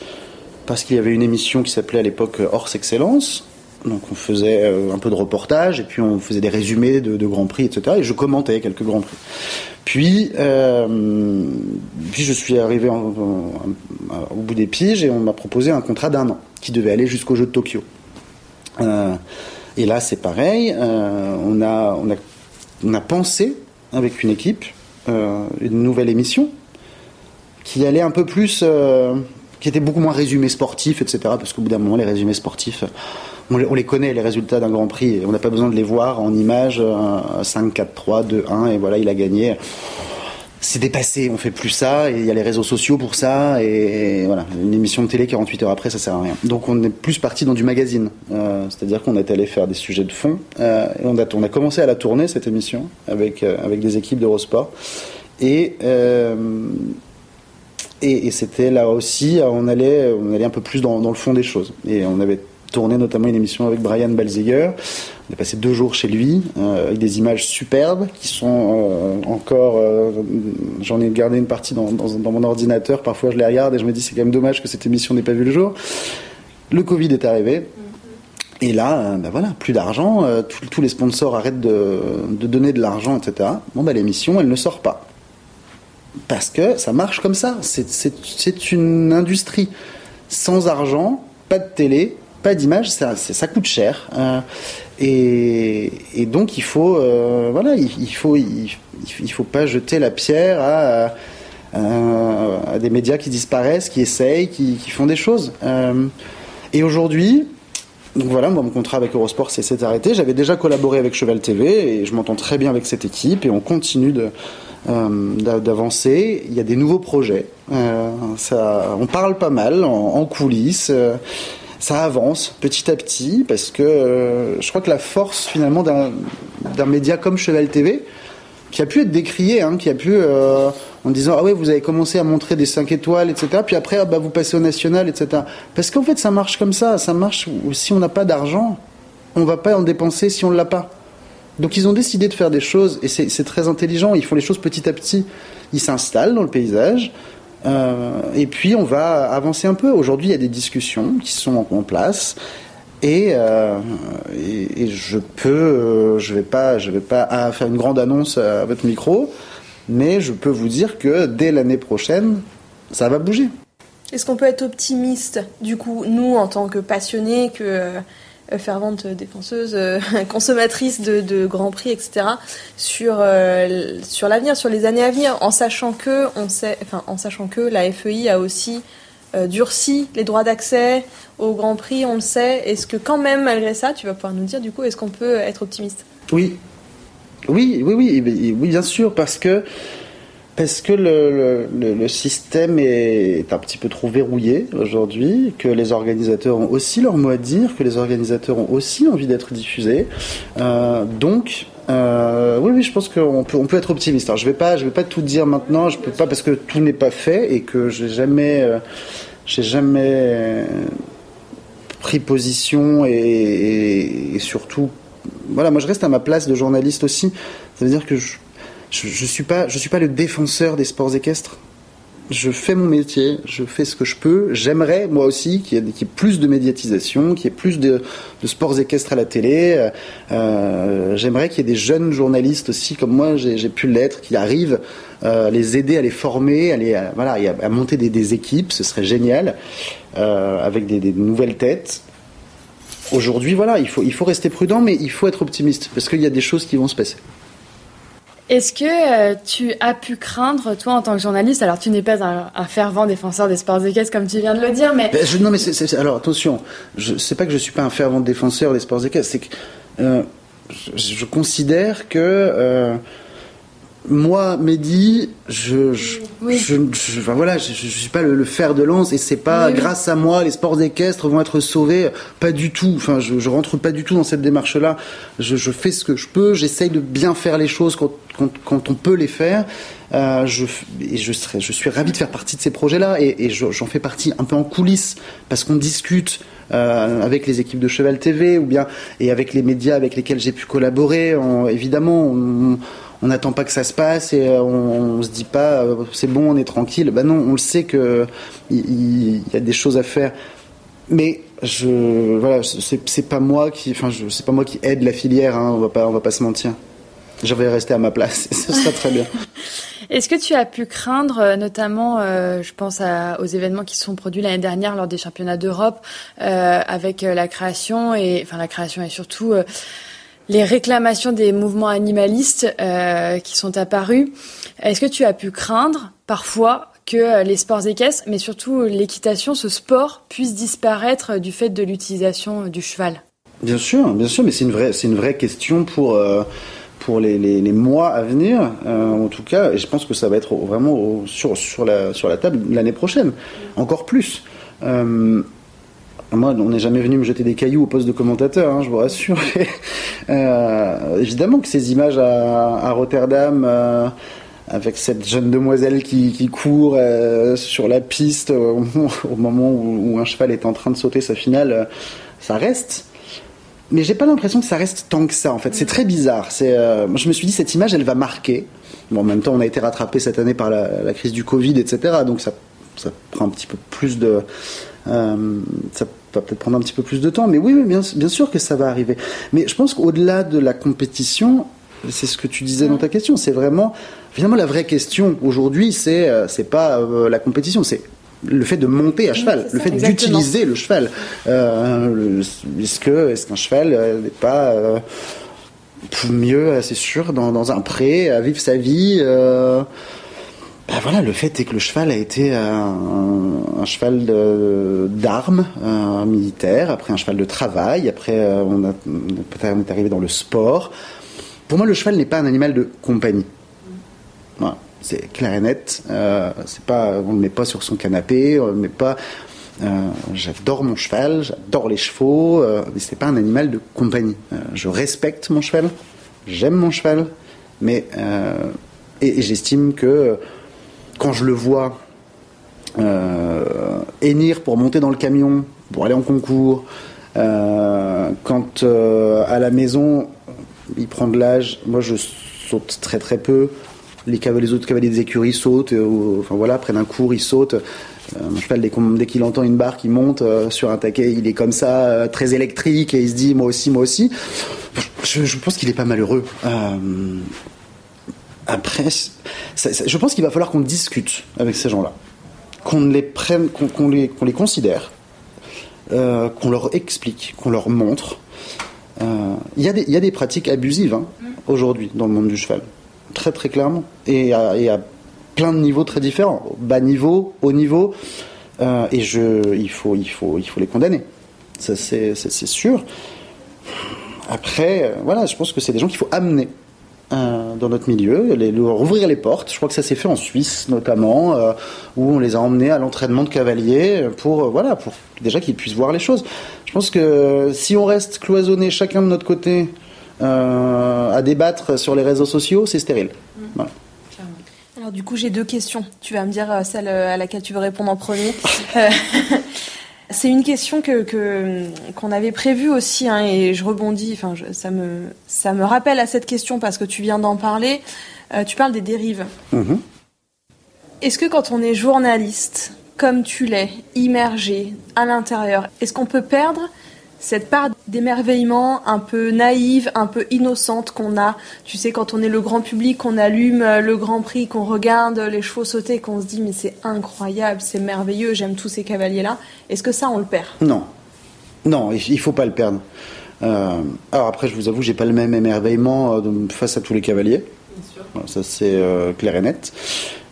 parce qu'il y avait une émission qui s'appelait à l'époque Horse Excellence, donc on faisait euh, un peu de reportage, et puis on faisait des résumés de, de Grands Prix, etc. Et je commentais quelques Grands Prix. Puis, euh, puis je suis arrivé au bout des piges et on m'a proposé un contrat d'un an qui devait aller jusqu'au jeu de Tokyo. Euh, et là, c'est pareil. Euh, on, a, on, a, on a pensé avec une équipe une nouvelle émission qui allait un peu plus, qui était beaucoup moins résumé sportif, etc. Parce qu'au bout d'un moment, les résumés sportifs on les, on les, connaît, les résultats d'un Grand Prix. Et on n'a pas besoin de les voir en images, 5, 4, 3, 2, 1, et voilà, il a gagné. C'est dépassé, on fait plus ça, et il y a les réseaux sociaux pour ça, et, et, voilà, une émission de télé 48 heures après, ça sert à rien. Donc on est plus parti dans du magazine, euh, c'est-à-dire qu'on est allé faire des sujets de fond, euh, et on a, on a commencé à la tourner, cette émission, avec, euh, avec des équipes d'Eurosport, Et, et, c'était là aussi, on allait, on allait un peu plus dans, dans, le fond des choses. Et on avait tourné notamment une émission avec Brian Balzeger. On a passé deux jours chez lui euh, avec des images superbes qui sont euh, encore. Euh, j'en ai gardé une partie dans, dans, dans, mon ordinateur. Parfois, je les regarde et je me dis c'est quand même dommage que cette émission n'ait pas vu le jour. Le Covid est arrivé. Et là, ben voilà, plus d'argent, tous les sponsors arrêtent de, de donner de l'argent, etc. Bon, ben l'émission, elle ne sort pas. Parce que ça marche comme ça. C'est une industrie. Sans argent, pas de télé, pas d'image, ça, coûte cher. Euh, et, donc il faut, euh, faut, pas jeter la pierre à, des médias qui disparaissent, qui essayent, qui, font des choses. Euh, et aujourd'hui, voilà, mon contrat avec Eurosport s'est arrêté. J'avais déjà collaboré avec Cheval TV et je m'entends très bien avec cette équipe et on continue de d'avancer. Il y a des nouveaux projets. on parle pas mal en coulisses ça avance petit à petit parce que euh, je crois que la force finalement d'un média comme Cheval TV, qui a pu être décrié, hein, qui a pu euh, en disant ah ouais vous avez commencé à montrer des 5 étoiles etc puis après ah, bah, vous passez au national etc parce qu'en fait ça marche comme ça. Ça marche si on n'a pas d'argent on va pas en dépenser si on l'a pas. Donc ils ont décidé de faire des choses et c'est très intelligent. Ils font les choses petit à petit. Ils s'installent dans le paysage et puis on va avancer un peu. Aujourd'hui, il y a des discussions qui sont en place. Et, euh, et, je peux, euh, je vais pas, je vais pas faire une grande annonce à votre micro, mais je peux vous dire que dès l'année prochaine, ça va bouger. Est-ce qu'on peut être optimiste, du coup, nous en tant que passionnés, que euh, fervente défenseuse, euh, consommatrice de, de Grand Prix, etc. sur euh, sur l'avenir, sur les années à venir, en sachant que on sait, en sachant que la FEI a aussi durci les droits d'accès au Grand Prix, on le sait. Est-ce que quand même, malgré ça, tu vas pouvoir nous dire du coup, est-ce qu'on peut être optimiste? Oui, oui, oui, oui, oui, bien sûr, parce que parce que le, système est un petit peu trop verrouillé aujourd'hui, que les organisateurs ont aussi leur mot à dire, que les organisateurs ont aussi envie d'être diffusés. Euh, donc, euh, oui, oui, je pense qu'on peut, être optimiste. Alors, je vais vais pas tout dire maintenant. Je peux pas parce que tout n'est pas fait et que j'ai jamais, euh, jamais pris position et, et, et, surtout, voilà, moi je reste à ma place de journaliste aussi. Ça veut dire que je je, je suis pas, suis pas le défenseur des sports équestres. Je fais mon métier, je fais ce que je peux. J'aimerais, moi aussi, qu'il y, ait plus de médiatisation, qu'il y ait plus de, sports équestres à la télé. Euh, J'aimerais qu'il y ait des jeunes journalistes aussi, comme moi, j'ai pu l'être, qui arrivent euh, à les aider à les former, à, les, à, voilà, à monter des, des, équipes. Ce serait génial, euh, avec des, des nouvelles têtes. Aujourd'hui, voilà, il faut, il faut rester prudent, mais il faut être optimiste, parce qu'il y a des choses qui vont se passer. Est-ce que euh, tu as pu craindre, toi, en tant que journaliste, alors tu n'es pas un, fervent défenseur des sports équestres, comme tu viens de le dire, mais... Ben, non, mais c'est, alors attention, je sais pas que je suis pas un fervent défenseur des sports équestres, c'est que euh, je, je, considère que... Euh, moi, Mehdi, je, je, je, je enfin, voilà, je, je, suis pas le, fer de lance et c'est pas grâce à moi les sports équestres vont être sauvés, pas du tout. Enfin, je, je rentre pas du tout dans cette démarche-là. Je, je fais ce que je peux, j'essaye de bien faire les choses quand, quand, quand on peut les faire. Euh, je, et je, serais, je suis ravi de faire partie de ces projets-là et, et j'en fais partie un peu en coulisses parce qu'on discute. Euh, avec les équipes de Cheval TV ou bien et avec les médias avec lesquels j'ai pu collaborer. On, évidemment, on, on n'attend pas que ça se passe et euh, on, on se dit pas euh, c'est bon, on est tranquille. Ben non, on le sait que il, y a des choses à faire. Mais je voilà, c'est pas moi qui, enfin, c'est pas moi qui aide la filière. Hein, on va pas, on va pas se mentir. Je vais rester à ma place. Ce sera très bien. Est-ce que tu as pu craindre, euh, notamment, je pense aux événements qui se sont produits l'année dernière lors des championnats d'Europe, avec la création et, enfin, la création et surtout les réclamations des mouvements animalistes euh, qui sont apparus. Est-ce que tu as pu craindre parfois que euh, les sports équestres, mais surtout l'équitation, ce sport, puisse disparaître du fait de l'utilisation du cheval? Bien sûr, bien sûr, mais c'est une vraie, c'est une vraie question pour. Euh, pour les, les, mois à venir, euh, en tout cas, et je pense que ça va être vraiment sur, sur, la, sur la table l'année prochaine, encore plus. Euh, moi, on n'est jamais venu me jeter des cailloux au poste de commentateur, hein, je vous rassure. euh, évidemment que ces images à, à Rotterdam, euh, avec cette jeune demoiselle qui, qui court euh, sur la piste au, moment où, où, un cheval est en train de sauter sa finale, ça reste. Mais j'ai pas l'impression que ça reste tant que ça. En fait, c'est très bizarre. C'est, je me suis dit cette image, elle va marquer. Bon, en même temps, on a été rattrapé cette année par la, la crise du Covid, etc. Donc ça, ça prend un petit peu plus de, ça va peut-être prendre un petit peu plus de temps. Mais oui, bien, bien sûr que ça va arriver. Mais je pense qu'au-delà de la compétition, c'est ce que tu disais dans ta question. C'est vraiment, finalement, la vraie question aujourd'hui, c'est, euh, c'est pas euh, la compétition, c'est le fait de monter à cheval, Oui, le fait d'utiliser le cheval. Euh, est-ce que est-ce qu'un cheval euh, n'est pas euh, mieux, c'est sûr, dans, dans un pré, à vivre sa vie euh, ben voilà, le fait est que le cheval a été un, un cheval d'armes un militaire, après un cheval de travail, après euh, on, on est arrivé dans le sport. Pour moi, le cheval n'est pas un animal de compagnie. C'est clair et net. Euh, pas, on ne le met pas sur son canapé, on le met pas. euh, j'adore mon cheval, j'adore les chevaux, euh, mais c'est pas un animal de compagnie. Euh, je respecte mon cheval, j'aime mon cheval, mais euh, et j'estime que quand je le vois euh, hennir pour monter dans le camion, pour aller en concours, euh, quand euh, à la maison il prend de l'âge, moi je saute très très peu. Les, autres cavaliers des écuries sautent, euh, enfin voilà, prennent un cours, ils sautent. Mon cheval, dès, dès qu'il entend une barre qui monte sur un taquet, il est comme ça, très électrique, et il se dit moi aussi, moi aussi. Je, je pense qu'il est pas malheureux. Après, ça- ça- je pense qu'il va falloir qu'on discute avec ces gens-là, qu'on les prenne, qu'on les, considère, euh, qu'on leur explique, qu'on leur montre. Euh, Il y, a des- il y a des pratiques abusives hein, aujourd'hui dans le monde du cheval, très très clairement, et à, et à plein de niveaux très différents, bas niveau, haut niveau, euh, et je, il faut, il faut, il faut les condamner. Ça c'est sûr. Après, voilà, je pense que c'est des gens qu'il faut amener euh, dans notre milieu, les, leur ouvrir les portes. Je crois que ça s'est fait en Suisse notamment, euh, où on les a emmenés à l'entraînement de cavaliers pour, euh, voilà, pour déjà qu'ils puissent voir les choses. Je pense que si on reste cloisonné chacun de notre côté euh, à débattre sur les réseaux sociaux, c'est stérile. Voilà. Alors du coup, j'ai deux questions. Tu vas me dire euh, celle à laquelle tu veux répondre en premier. C'est une question que qu'on avait prévue aussi, hein, et je rebondis. Enfin, je- ça me ça me rappelle à cette question parce que tu viens d'en parler. Euh, tu parles des dérives. Mhm. Est-ce que quand on est journaliste, comme tu l'es, immergé à l'intérieur, est-ce qu'on peut perdre cette part d'émerveillement un peu naïve, un peu innocente qu'on a, tu sais, quand on est le grand public, qu'on allume le Grand Prix, qu'on regarde les chevaux sauter, qu'on se dit mais c'est incroyable, c'est merveilleux, j'aime tous ces cavaliers-là. Est-ce que ça on le perd? Non, non, il faut pas le perdre. Euh, alors après, je vous avoue, j'ai pas le même émerveillement euh, face à tous les cavaliers. Voilà, ça c'est euh, clair et net.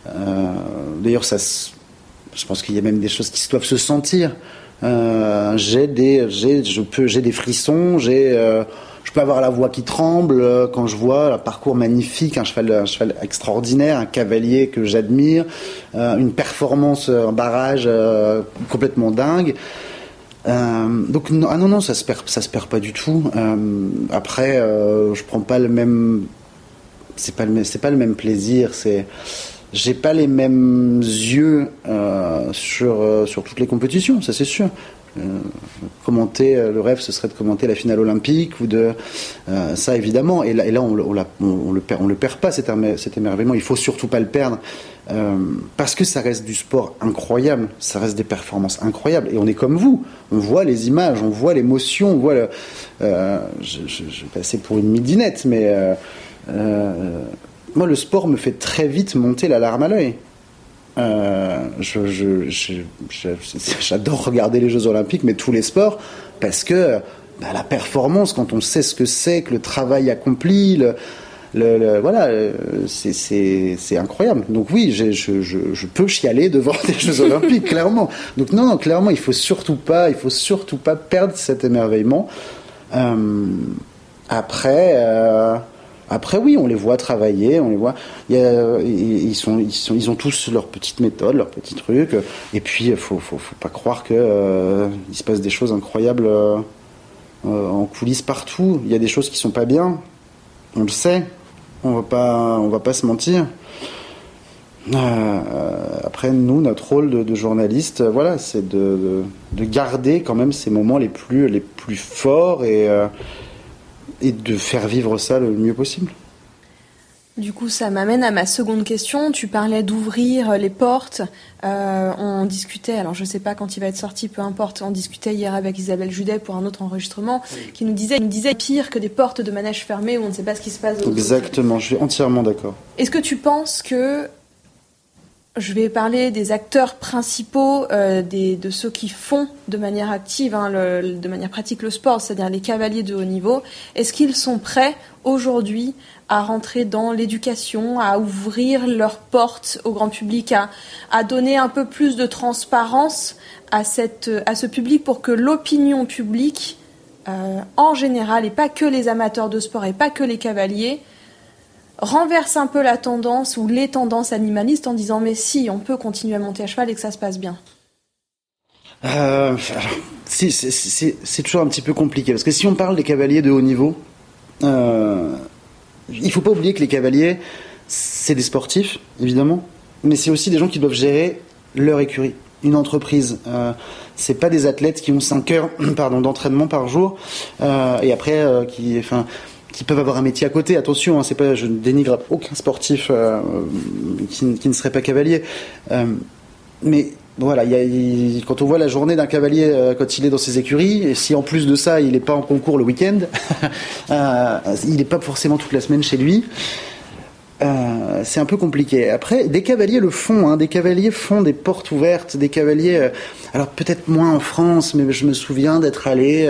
Euh, D'ailleurs, ça, je pense qu'il y a même des choses qui se doivent se sentir. Euh, j'ai des, je peux, j'ai des frissons, j'ai, euh, je peux avoir la voix qui tremble euh, quand je vois un parcours magnifique, un cheval, un cheval extraordinaire, un cavalier que j'admire, une performance, un barrage complètement dingue. Donc non, ah non non ça se perd ça se perd pas du tout. Après je prends pas le même c'est pas le c'est pas le même plaisir c'est j'ai pas les mêmes yeux euh, sur euh, sur toutes les compétitions ça c'est sûr. Euh, commenter le rêve ce serait de commenter la finale olympique ou de ça évidemment. Et là, et là on, on, on- le perd on le perd pas cet, émer- cet émerveillement. Il faut surtout pas le perdre parce que ça reste du sport incroyable. Ça reste des performances incroyables. Et on est comme vous. On voit les images on voit l'émotion on voit le je, je, vais passer pour une midinette mais moi le sport me fait très vite monter la larme à l'œil euh, je, j'adore regarder les Jeux Olympiques, mais tous les sports, parce que bah, la performance, quand on sait ce que c'est, que le travail accompli, voilà, euh, c'est, incroyable. Donc oui, je, je, je peux chialer devant des Jeux Olympiques, clairement. Donc non, non, clairement, il faut faut surtout pas perdre cet émerveillement. Euh, après. Après, oui, on les voit travailler, on les voit. Ils, sont, ils, sont, ils ont tous leurs petites méthodes, leurs petits trucs. Et puis, il faut, faut, faut pas croire que euh, il se passe des choses incroyables euh, euh, en coulisses partout. Il y a des choses qui sont pas bien. On le sait. On va pas, va pas se mentir. après, nous, notre rôle de, journaliste, voilà, c'est de, garder quand même ces moments les plus, les plus forts et, et de faire vivre ça le mieux possible. Du coup, ça m'amène à ma seconde question. Tu parlais d'ouvrir les portes. Euh, on discutait, alors je ne sais pas quand il va être sorti, peu importe. On discutait hier avec Isabelle Judet pour un autre enregistrement, qui nous disait, nous disait pire que des portes de manège fermées où on ne sait pas ce qui se passe. Exactement, je suis entièrement d'accord. Est-ce que tu penses que je vais parler des acteurs principaux, euh, de ceux qui font de manière active, hein, de manière pratique le sport, c'est-à-dire les cavaliers de haut niveau. Est-ce qu'ils sont prêts aujourd'hui à rentrer dans l'éducation, à ouvrir leurs portes au grand public, à, donner un peu plus de transparence à, ce public pour que l'opinion publique, euh, en général, et pas que les amateurs de sport et pas que les cavaliers, renverse un peu la tendance ou les tendances animalistes en disant mais si, on peut continuer à monter à cheval et que ça se passe bien euh, C'est toujours un petit peu compliqué parce que si on parle des cavaliers de haut niveau, euh, il faut pas oublier que les cavaliers, c'est des sportifs, évidemment, mais c'est aussi des gens qui doivent gérer leur écurie, une entreprise. Euh, c'est pas des athlètes qui ont 5 heures pardon, d'entraînement par jour euh, et après euh, qui, qui peuvent avoir un métier à côté. Attention, hein, c'est pas, je ne dénigre aucun sportif euh, qui, ne serait pas cavalier. Euh, mais voilà, quand on voit la journée d'un cavalier euh, quand il est dans ses écuries, et si en plus de ça il n'est pas en concours le week-end, il n'est pas forcément toute la semaine chez lui. C'est un peu compliqué. Après, des cavaliers le font. Hein, des cavaliers font des portes ouvertes. Des cavaliers, alors peut-être moins en France, mais je me souviens d'être allé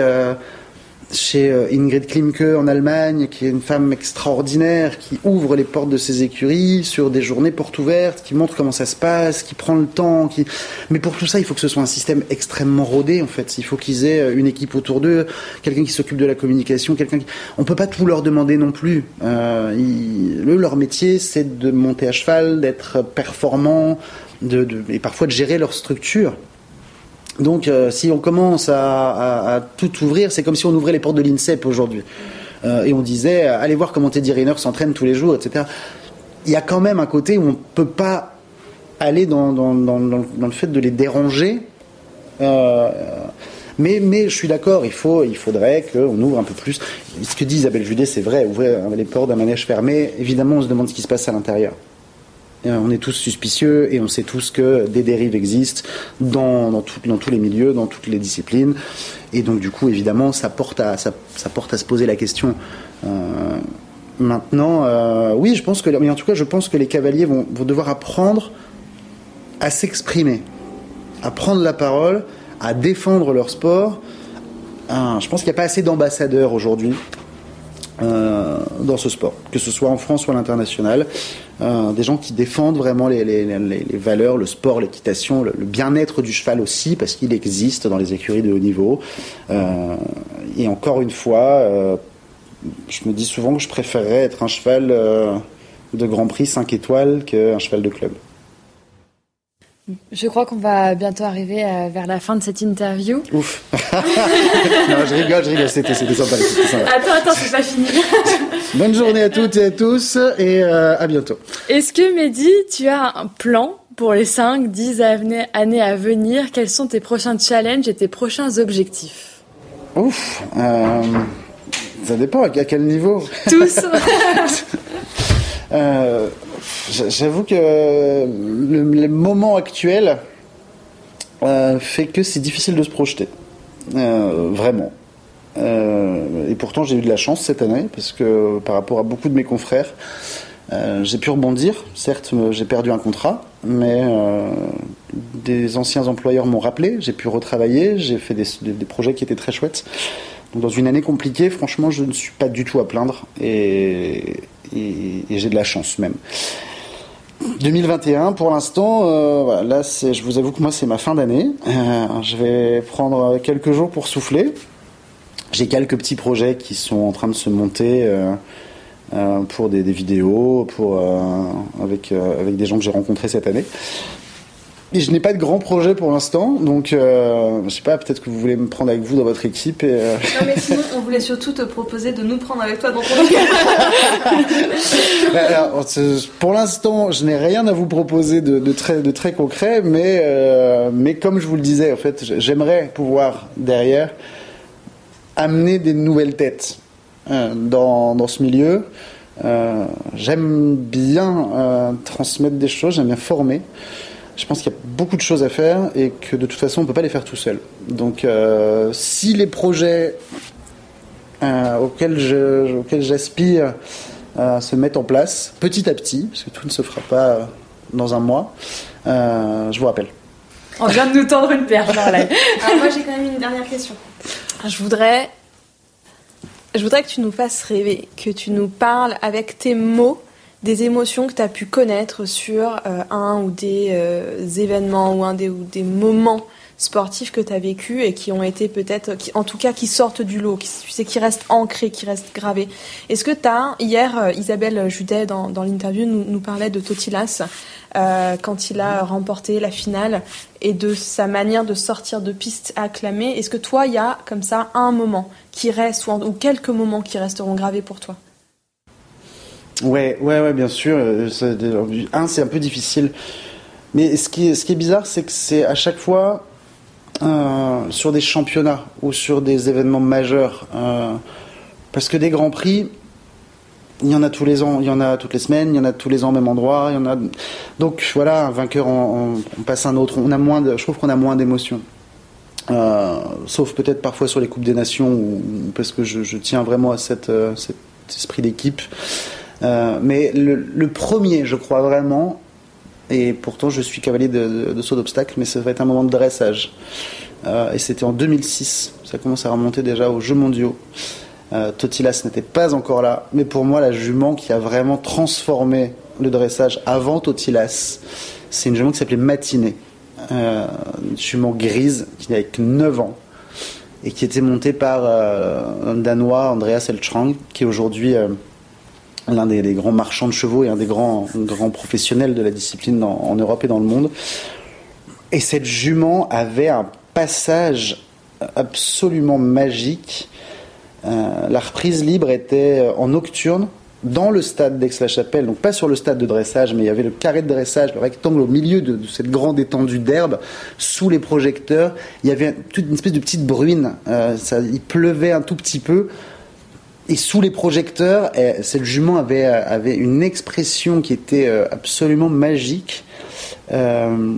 chez euh, Ingrid Klimke en Allemagne, qui est une femme extraordinaire, qui ouvre les portes de ses écuries sur des journées portes ouvertes, qui montre comment ça se passe, qui prend le temps. Qui... Mais pour tout ça, il faut que ce soit un système extrêmement rodé, en fait. Il faut qu'ils aient euh, une équipe autour d'eux, quelqu'un qui s'occupe de la communication, quelqu'un qui... On peut pas tout leur demander non plus. Euh, leur métier, c'est de monter à cheval, d'être performant, et parfois de gérer leur structure. Donc, euh, si on commence à, tout ouvrir, c'est comme si on ouvrait les portes de l'INSEP aujourd'hui. Euh, et on disait, euh, allez voir comment Teddy Riner s'entraîne tous les jours, etc. Il y a quand même un côté où on ne peut pas aller dans, le fait de les déranger. mais, je suis d'accord, il, il faudrait qu'on ouvre un peu plus. Ce que dit Isabelle Judet, c'est vrai, ouvrir les portes d'un manège fermé, évidemment, on se demande ce qui se passe à l'intérieur. Euh, on est tous suspicieux et on sait tous que des dérives existent dans, dans, dans, tous les milieux, dans toutes les disciplines. Et donc, du coup, évidemment, ça porte à, ça, porte à se poser la question. Euh, maintenant, euh, oui, je pense que, mais en tout cas, je pense que les cavaliers vont, vont devoir apprendre à s'exprimer, à prendre la parole, à défendre leur sport. je pense qu'il n'y a pas assez d'ambassadeurs aujourd'hui euh, dans ce sport, que ce soit en France ou à l'international. Euh, des gens qui défendent vraiment les, valeurs, le sport, l'équitation, le, bien-être du cheval aussi, parce qu'il existe dans les écuries de haut niveau. Euh, et encore une fois, je me dis souvent que je préférerais être un cheval de Grand Prix 5 étoiles qu'un cheval de club. Je crois qu'on va bientôt arriver euh, vers la fin de cette interview. Ouf. non, je rigole, je rigole, c'était sympa, Attends, attends, c'est pas fini. Bonne journée à toutes et à tous et euh, à bientôt. Est-ce que Mehdi, tu as un plan pour les 5, 10 années à venir? Quels sont tes prochains challenges et tes prochains objectifs? Ouf. Euh, ça dépend à quel niveau. Tous. euh, J'avoue que le, moment actuel euh, fait que c'est difficile de se projeter. Euh, vraiment. Euh, et pourtant, j'ai eu de la chance cette année, parce que par rapport à beaucoup de mes confrères, j'ai pu rebondir. Certes, j'ai perdu un contrat, mais des anciens employeurs m'ont rappelé, j'ai pu retravailler, j'ai fait des, projets qui étaient très chouettes. Donc, dans une année compliquée, franchement, je ne suis pas du tout à plaindre et j'ai de la chance même. 2021, pour l'instant, euh, là, je vous avoue que moi, c'est ma fin d'année. Euh, je vais prendre quelques jours pour souffler. J'ai quelques petits projets qui sont en train de se monter euh, euh pour des, des, vidéos, pour avec avec des gens que j'ai rencontrés cette année. Et je n'ai pas de grand projet pour l'instant, donc euh, je sais pas, peut-être que vous voulez me prendre avec vous dans votre équipe. Et, euh, Non mais sinon on voulait surtout te proposer de nous prendre avec toi dans ton alors, pour l'instant, je n'ai rien à vous proposer de, de très, de très concret, mais, euh, mais comme je vous le disais, en fait, j'aimerais pouvoir derrière amener des nouvelles têtes euh, dans, dans ce milieu. Euh, j'aime bien transmettre des choses, j'aime bien former. Je pense qu'il y a beaucoup de choses à faire et que de toute façon, on ne peut pas les faire tout seul. Donc, euh, si les projets euh, auxquels je- auxquels j'aspire euh, se mettent en place petit à petit, parce que tout ne se fera pas dans un mois, euh, je vous rappelle. On vient de nous tendre une perche. Alors moi j'ai quand même une dernière question. Je voudrais, je voudrais que tu nous fasses rêver, que tu nous parles avec tes mots des émotions que tu as pu connaître sur euh, un ou des euh, événements ou un des, ou des moments sportifs que tu as vécu et qui ont été peut-être, qui- en tout cas qui sortent du lot, qui, qui restent ancrés, qui restent gravés. Est-ce que tu as, hier, euh, Isabelle Judet, dans, dans l'interview, nous, parlait de Totilas quand il a remporté la finale et de sa manière de sortir de piste acclamée? Est-ce que toi, il y a comme ça un moment qui reste ou quelques moments qui resteront gravés pour toi? Ouais, ouais, ouais, bien sûr. euh, Un, c'est un peu difficile. Mais ce qui ce qui est bizarre, c'est que c'est à chaque fois euh, sur des championnats ou sur des événements majeurs. euh, parce que des grands prix, il y en a tous les ans, il y en a toutes les semaines, il y en a tous les ans au même endroit. Donc voilà, un vainqueur, on, on- passe un autre. On a moins je trouve qu'on a moins d'émotions. Sauf peut-être parfois sur les Coupes des Nations, parce que je, tiens vraiment à cet esprit d'équipe. Euh, mais le, premier, je crois vraiment, et pourtant je suis cavalier de, de, de saut d'obstacle, mais ça va être un moment de dressage. Euh, et c'était en 2006, ça commence à remonter déjà aux Jeux mondiaux. Euh, Totilas n'était pas encore là, mais pour moi, la jument qui a vraiment transformé le dressage avant Totilas, c'est une jument qui s'appelait Matinée. Euh, une jument grise qui n'avait que 9 ans et qui était montée par un Danois, Andreas Eltrang, qui est aujourd'hui l'un des, grands marchands de chevaux et un des grands, grands professionnels de la discipline en Europe et dans le monde. Et cette jument avait un passage absolument magique. Euh, la reprise libre était euh, en nocturne dans le stade d'Aix-la-Chapelle, donc pas sur le stade de dressage, mais il y avait le carré de dressage, le rectangle au milieu de, de cette grande étendue d'herbe, sous les projecteurs. Il y avait toute une espèce de petite bruine. Euh, ça, il pleuvait un tout petit peu. Et sous les projecteurs, eh, cette jument avait, euh, avait une expression qui était euh, absolument magique. Euh,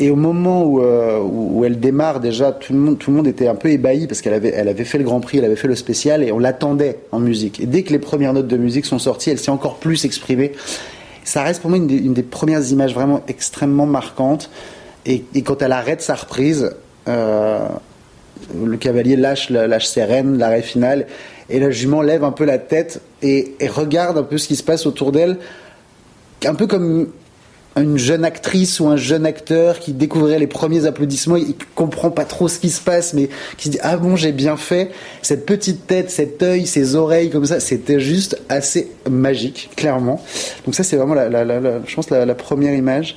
et au moment où, où elle démarre, déjà, tout le monde, tout le monde était un peu ébahi parce qu'elle avait, elle avait fait le Grand Prix, elle avait fait le spécial et on l'attendait en musique. Et dès que les premières notes de musique sont sorties, elle s'est encore plus exprimée. Ça reste pour moi une des, premières images vraiment extrêmement marquantes. Et, quand elle arrête sa reprise, le cavalier lâche, lâche ses rênes, l'arrêt final, et la jument lève un peu la tête et, regarde un peu ce qui se passe autour d'elle, un peu comme une jeune actrice ou un jeune acteur qui découvrait les premiers applaudissements, il comprend pas trop ce qui se passe, mais qui se dit ah bon j'ai bien fait. Cette petite tête, cet œil, ces oreilles comme ça, c'était juste assez magique, clairement. Donc ça c'est vraiment la, je pense la première image.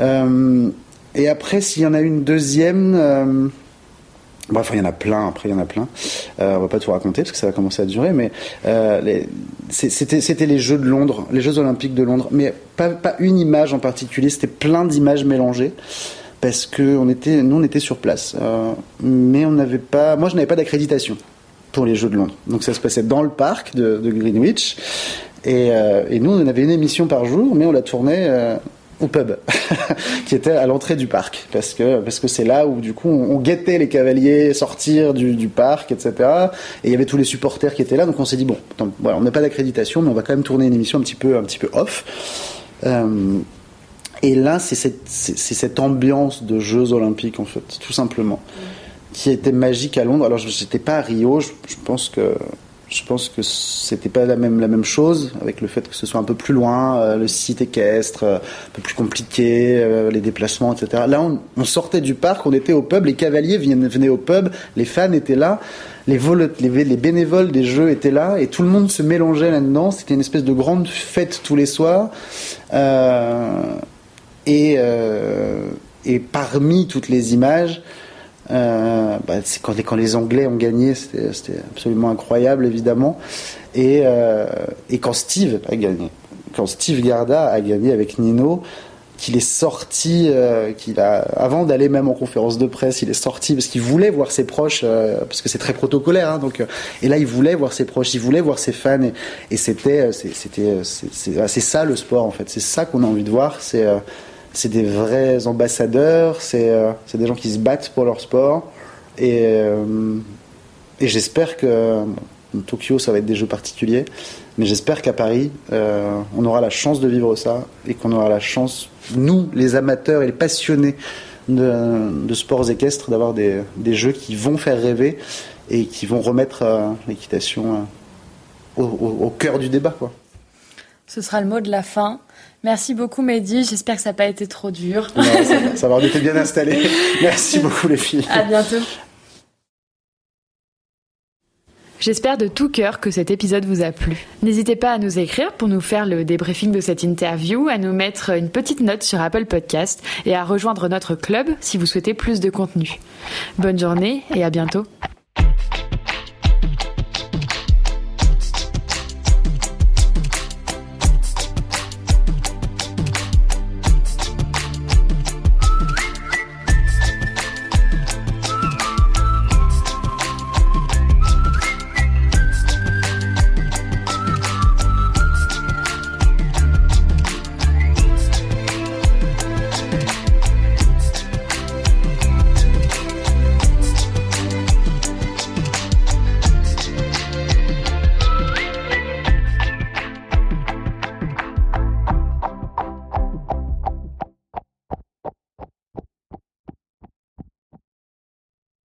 Euh, et après s'il y en a une deuxième. euh, Bref, il y en a plein, après il y en a plein. Euh, on va pas tout raconter parce que ça va commencer à durer, mais euh, c'était les Jeux de Londres, les Jeux Olympiques de Londres, mais pas, une image en particulier, c'était plein d'images mélangées parce que était, nous on était sur place, Euh, mais on n'avait pas, moi je n'avais pas d'accréditation pour les Jeux de Londres, donc ça se passait dans le parc de, Greenwich euh, et nous on avait une émission par jour, mais on la tournait. Pub qui était à l'entrée du parc parce que parce que c'est là où du coup on, guettait les cavaliers sortir du, parc etc et il y avait tous les supporters qui étaient là donc on s'est dit bon voilà, on n'a pas d'accréditation mais on va quand même tourner une émission un petit peu un petit peu off. Euh, et là c'est cette cette ambiance de Jeux Olympiques en fait tout simplement qui était magique à Londres. Alors je j'étais pas à Rio je pense que je pense que c'était pas la même la même chose avec le fait que ce soit un peu plus loin, euh, le site équestre, euh, un peu plus compliqué, euh, les déplacements, etc. Là, on, sortait du parc, on était au pub, les cavaliers venaient, au pub, les fans étaient là, les, les, les bénévoles des jeux étaient là, et tout le monde se mélangeait là-dedans. C'était une espèce de grande fête tous les soirs. Et parmi toutes les images, bah, quand, les Anglais ont gagné, c'était absolument incroyable, évidemment. Et, et quand Steve a gagné, quand Steve Garda a gagné avec Nino, qu'il est sorti, euh, qu'il a, avant d'aller même en conférence de presse, il est sorti parce qu'il voulait voir ses proches, euh, parce que c'est très protocolaire, hein, donc, euh, et là il voulait voir ses proches, il voulait voir ses fans, et, et c'était, c'était, c'est ça le sport en fait, c'est ça qu'on a envie de voir, c'est, c'est des vrais ambassadeurs, c'est, c'est des gens qui se battent pour leur sport, et, et j'espère que Tokyo ça va être des jeux particuliers, mais j'espère qu'à Paris, on aura la chance de vivre ça et qu'on aura la chance nous, les amateurs et les passionnés de, sports équestres, d'avoir des, jeux qui vont faire rêver et qui vont remettre euh, l'équitation euh, au, cœur du débat. Quoi. Ce sera le mot de la fin. Merci beaucoup Mehdi, j'espère que ça n'a pas été trop dur. ça, va, ça va, on était bien installés. Merci beaucoup les filles. À bientôt. J'espère de tout cœur que cet épisode vous a plu. N'hésitez pas à nous écrire pour nous faire le débriefing de cette interview, à nous mettre une petite note sur Apple Podcast et à rejoindre notre club si vous souhaitez plus de contenu. Bonne journée et à bientôt.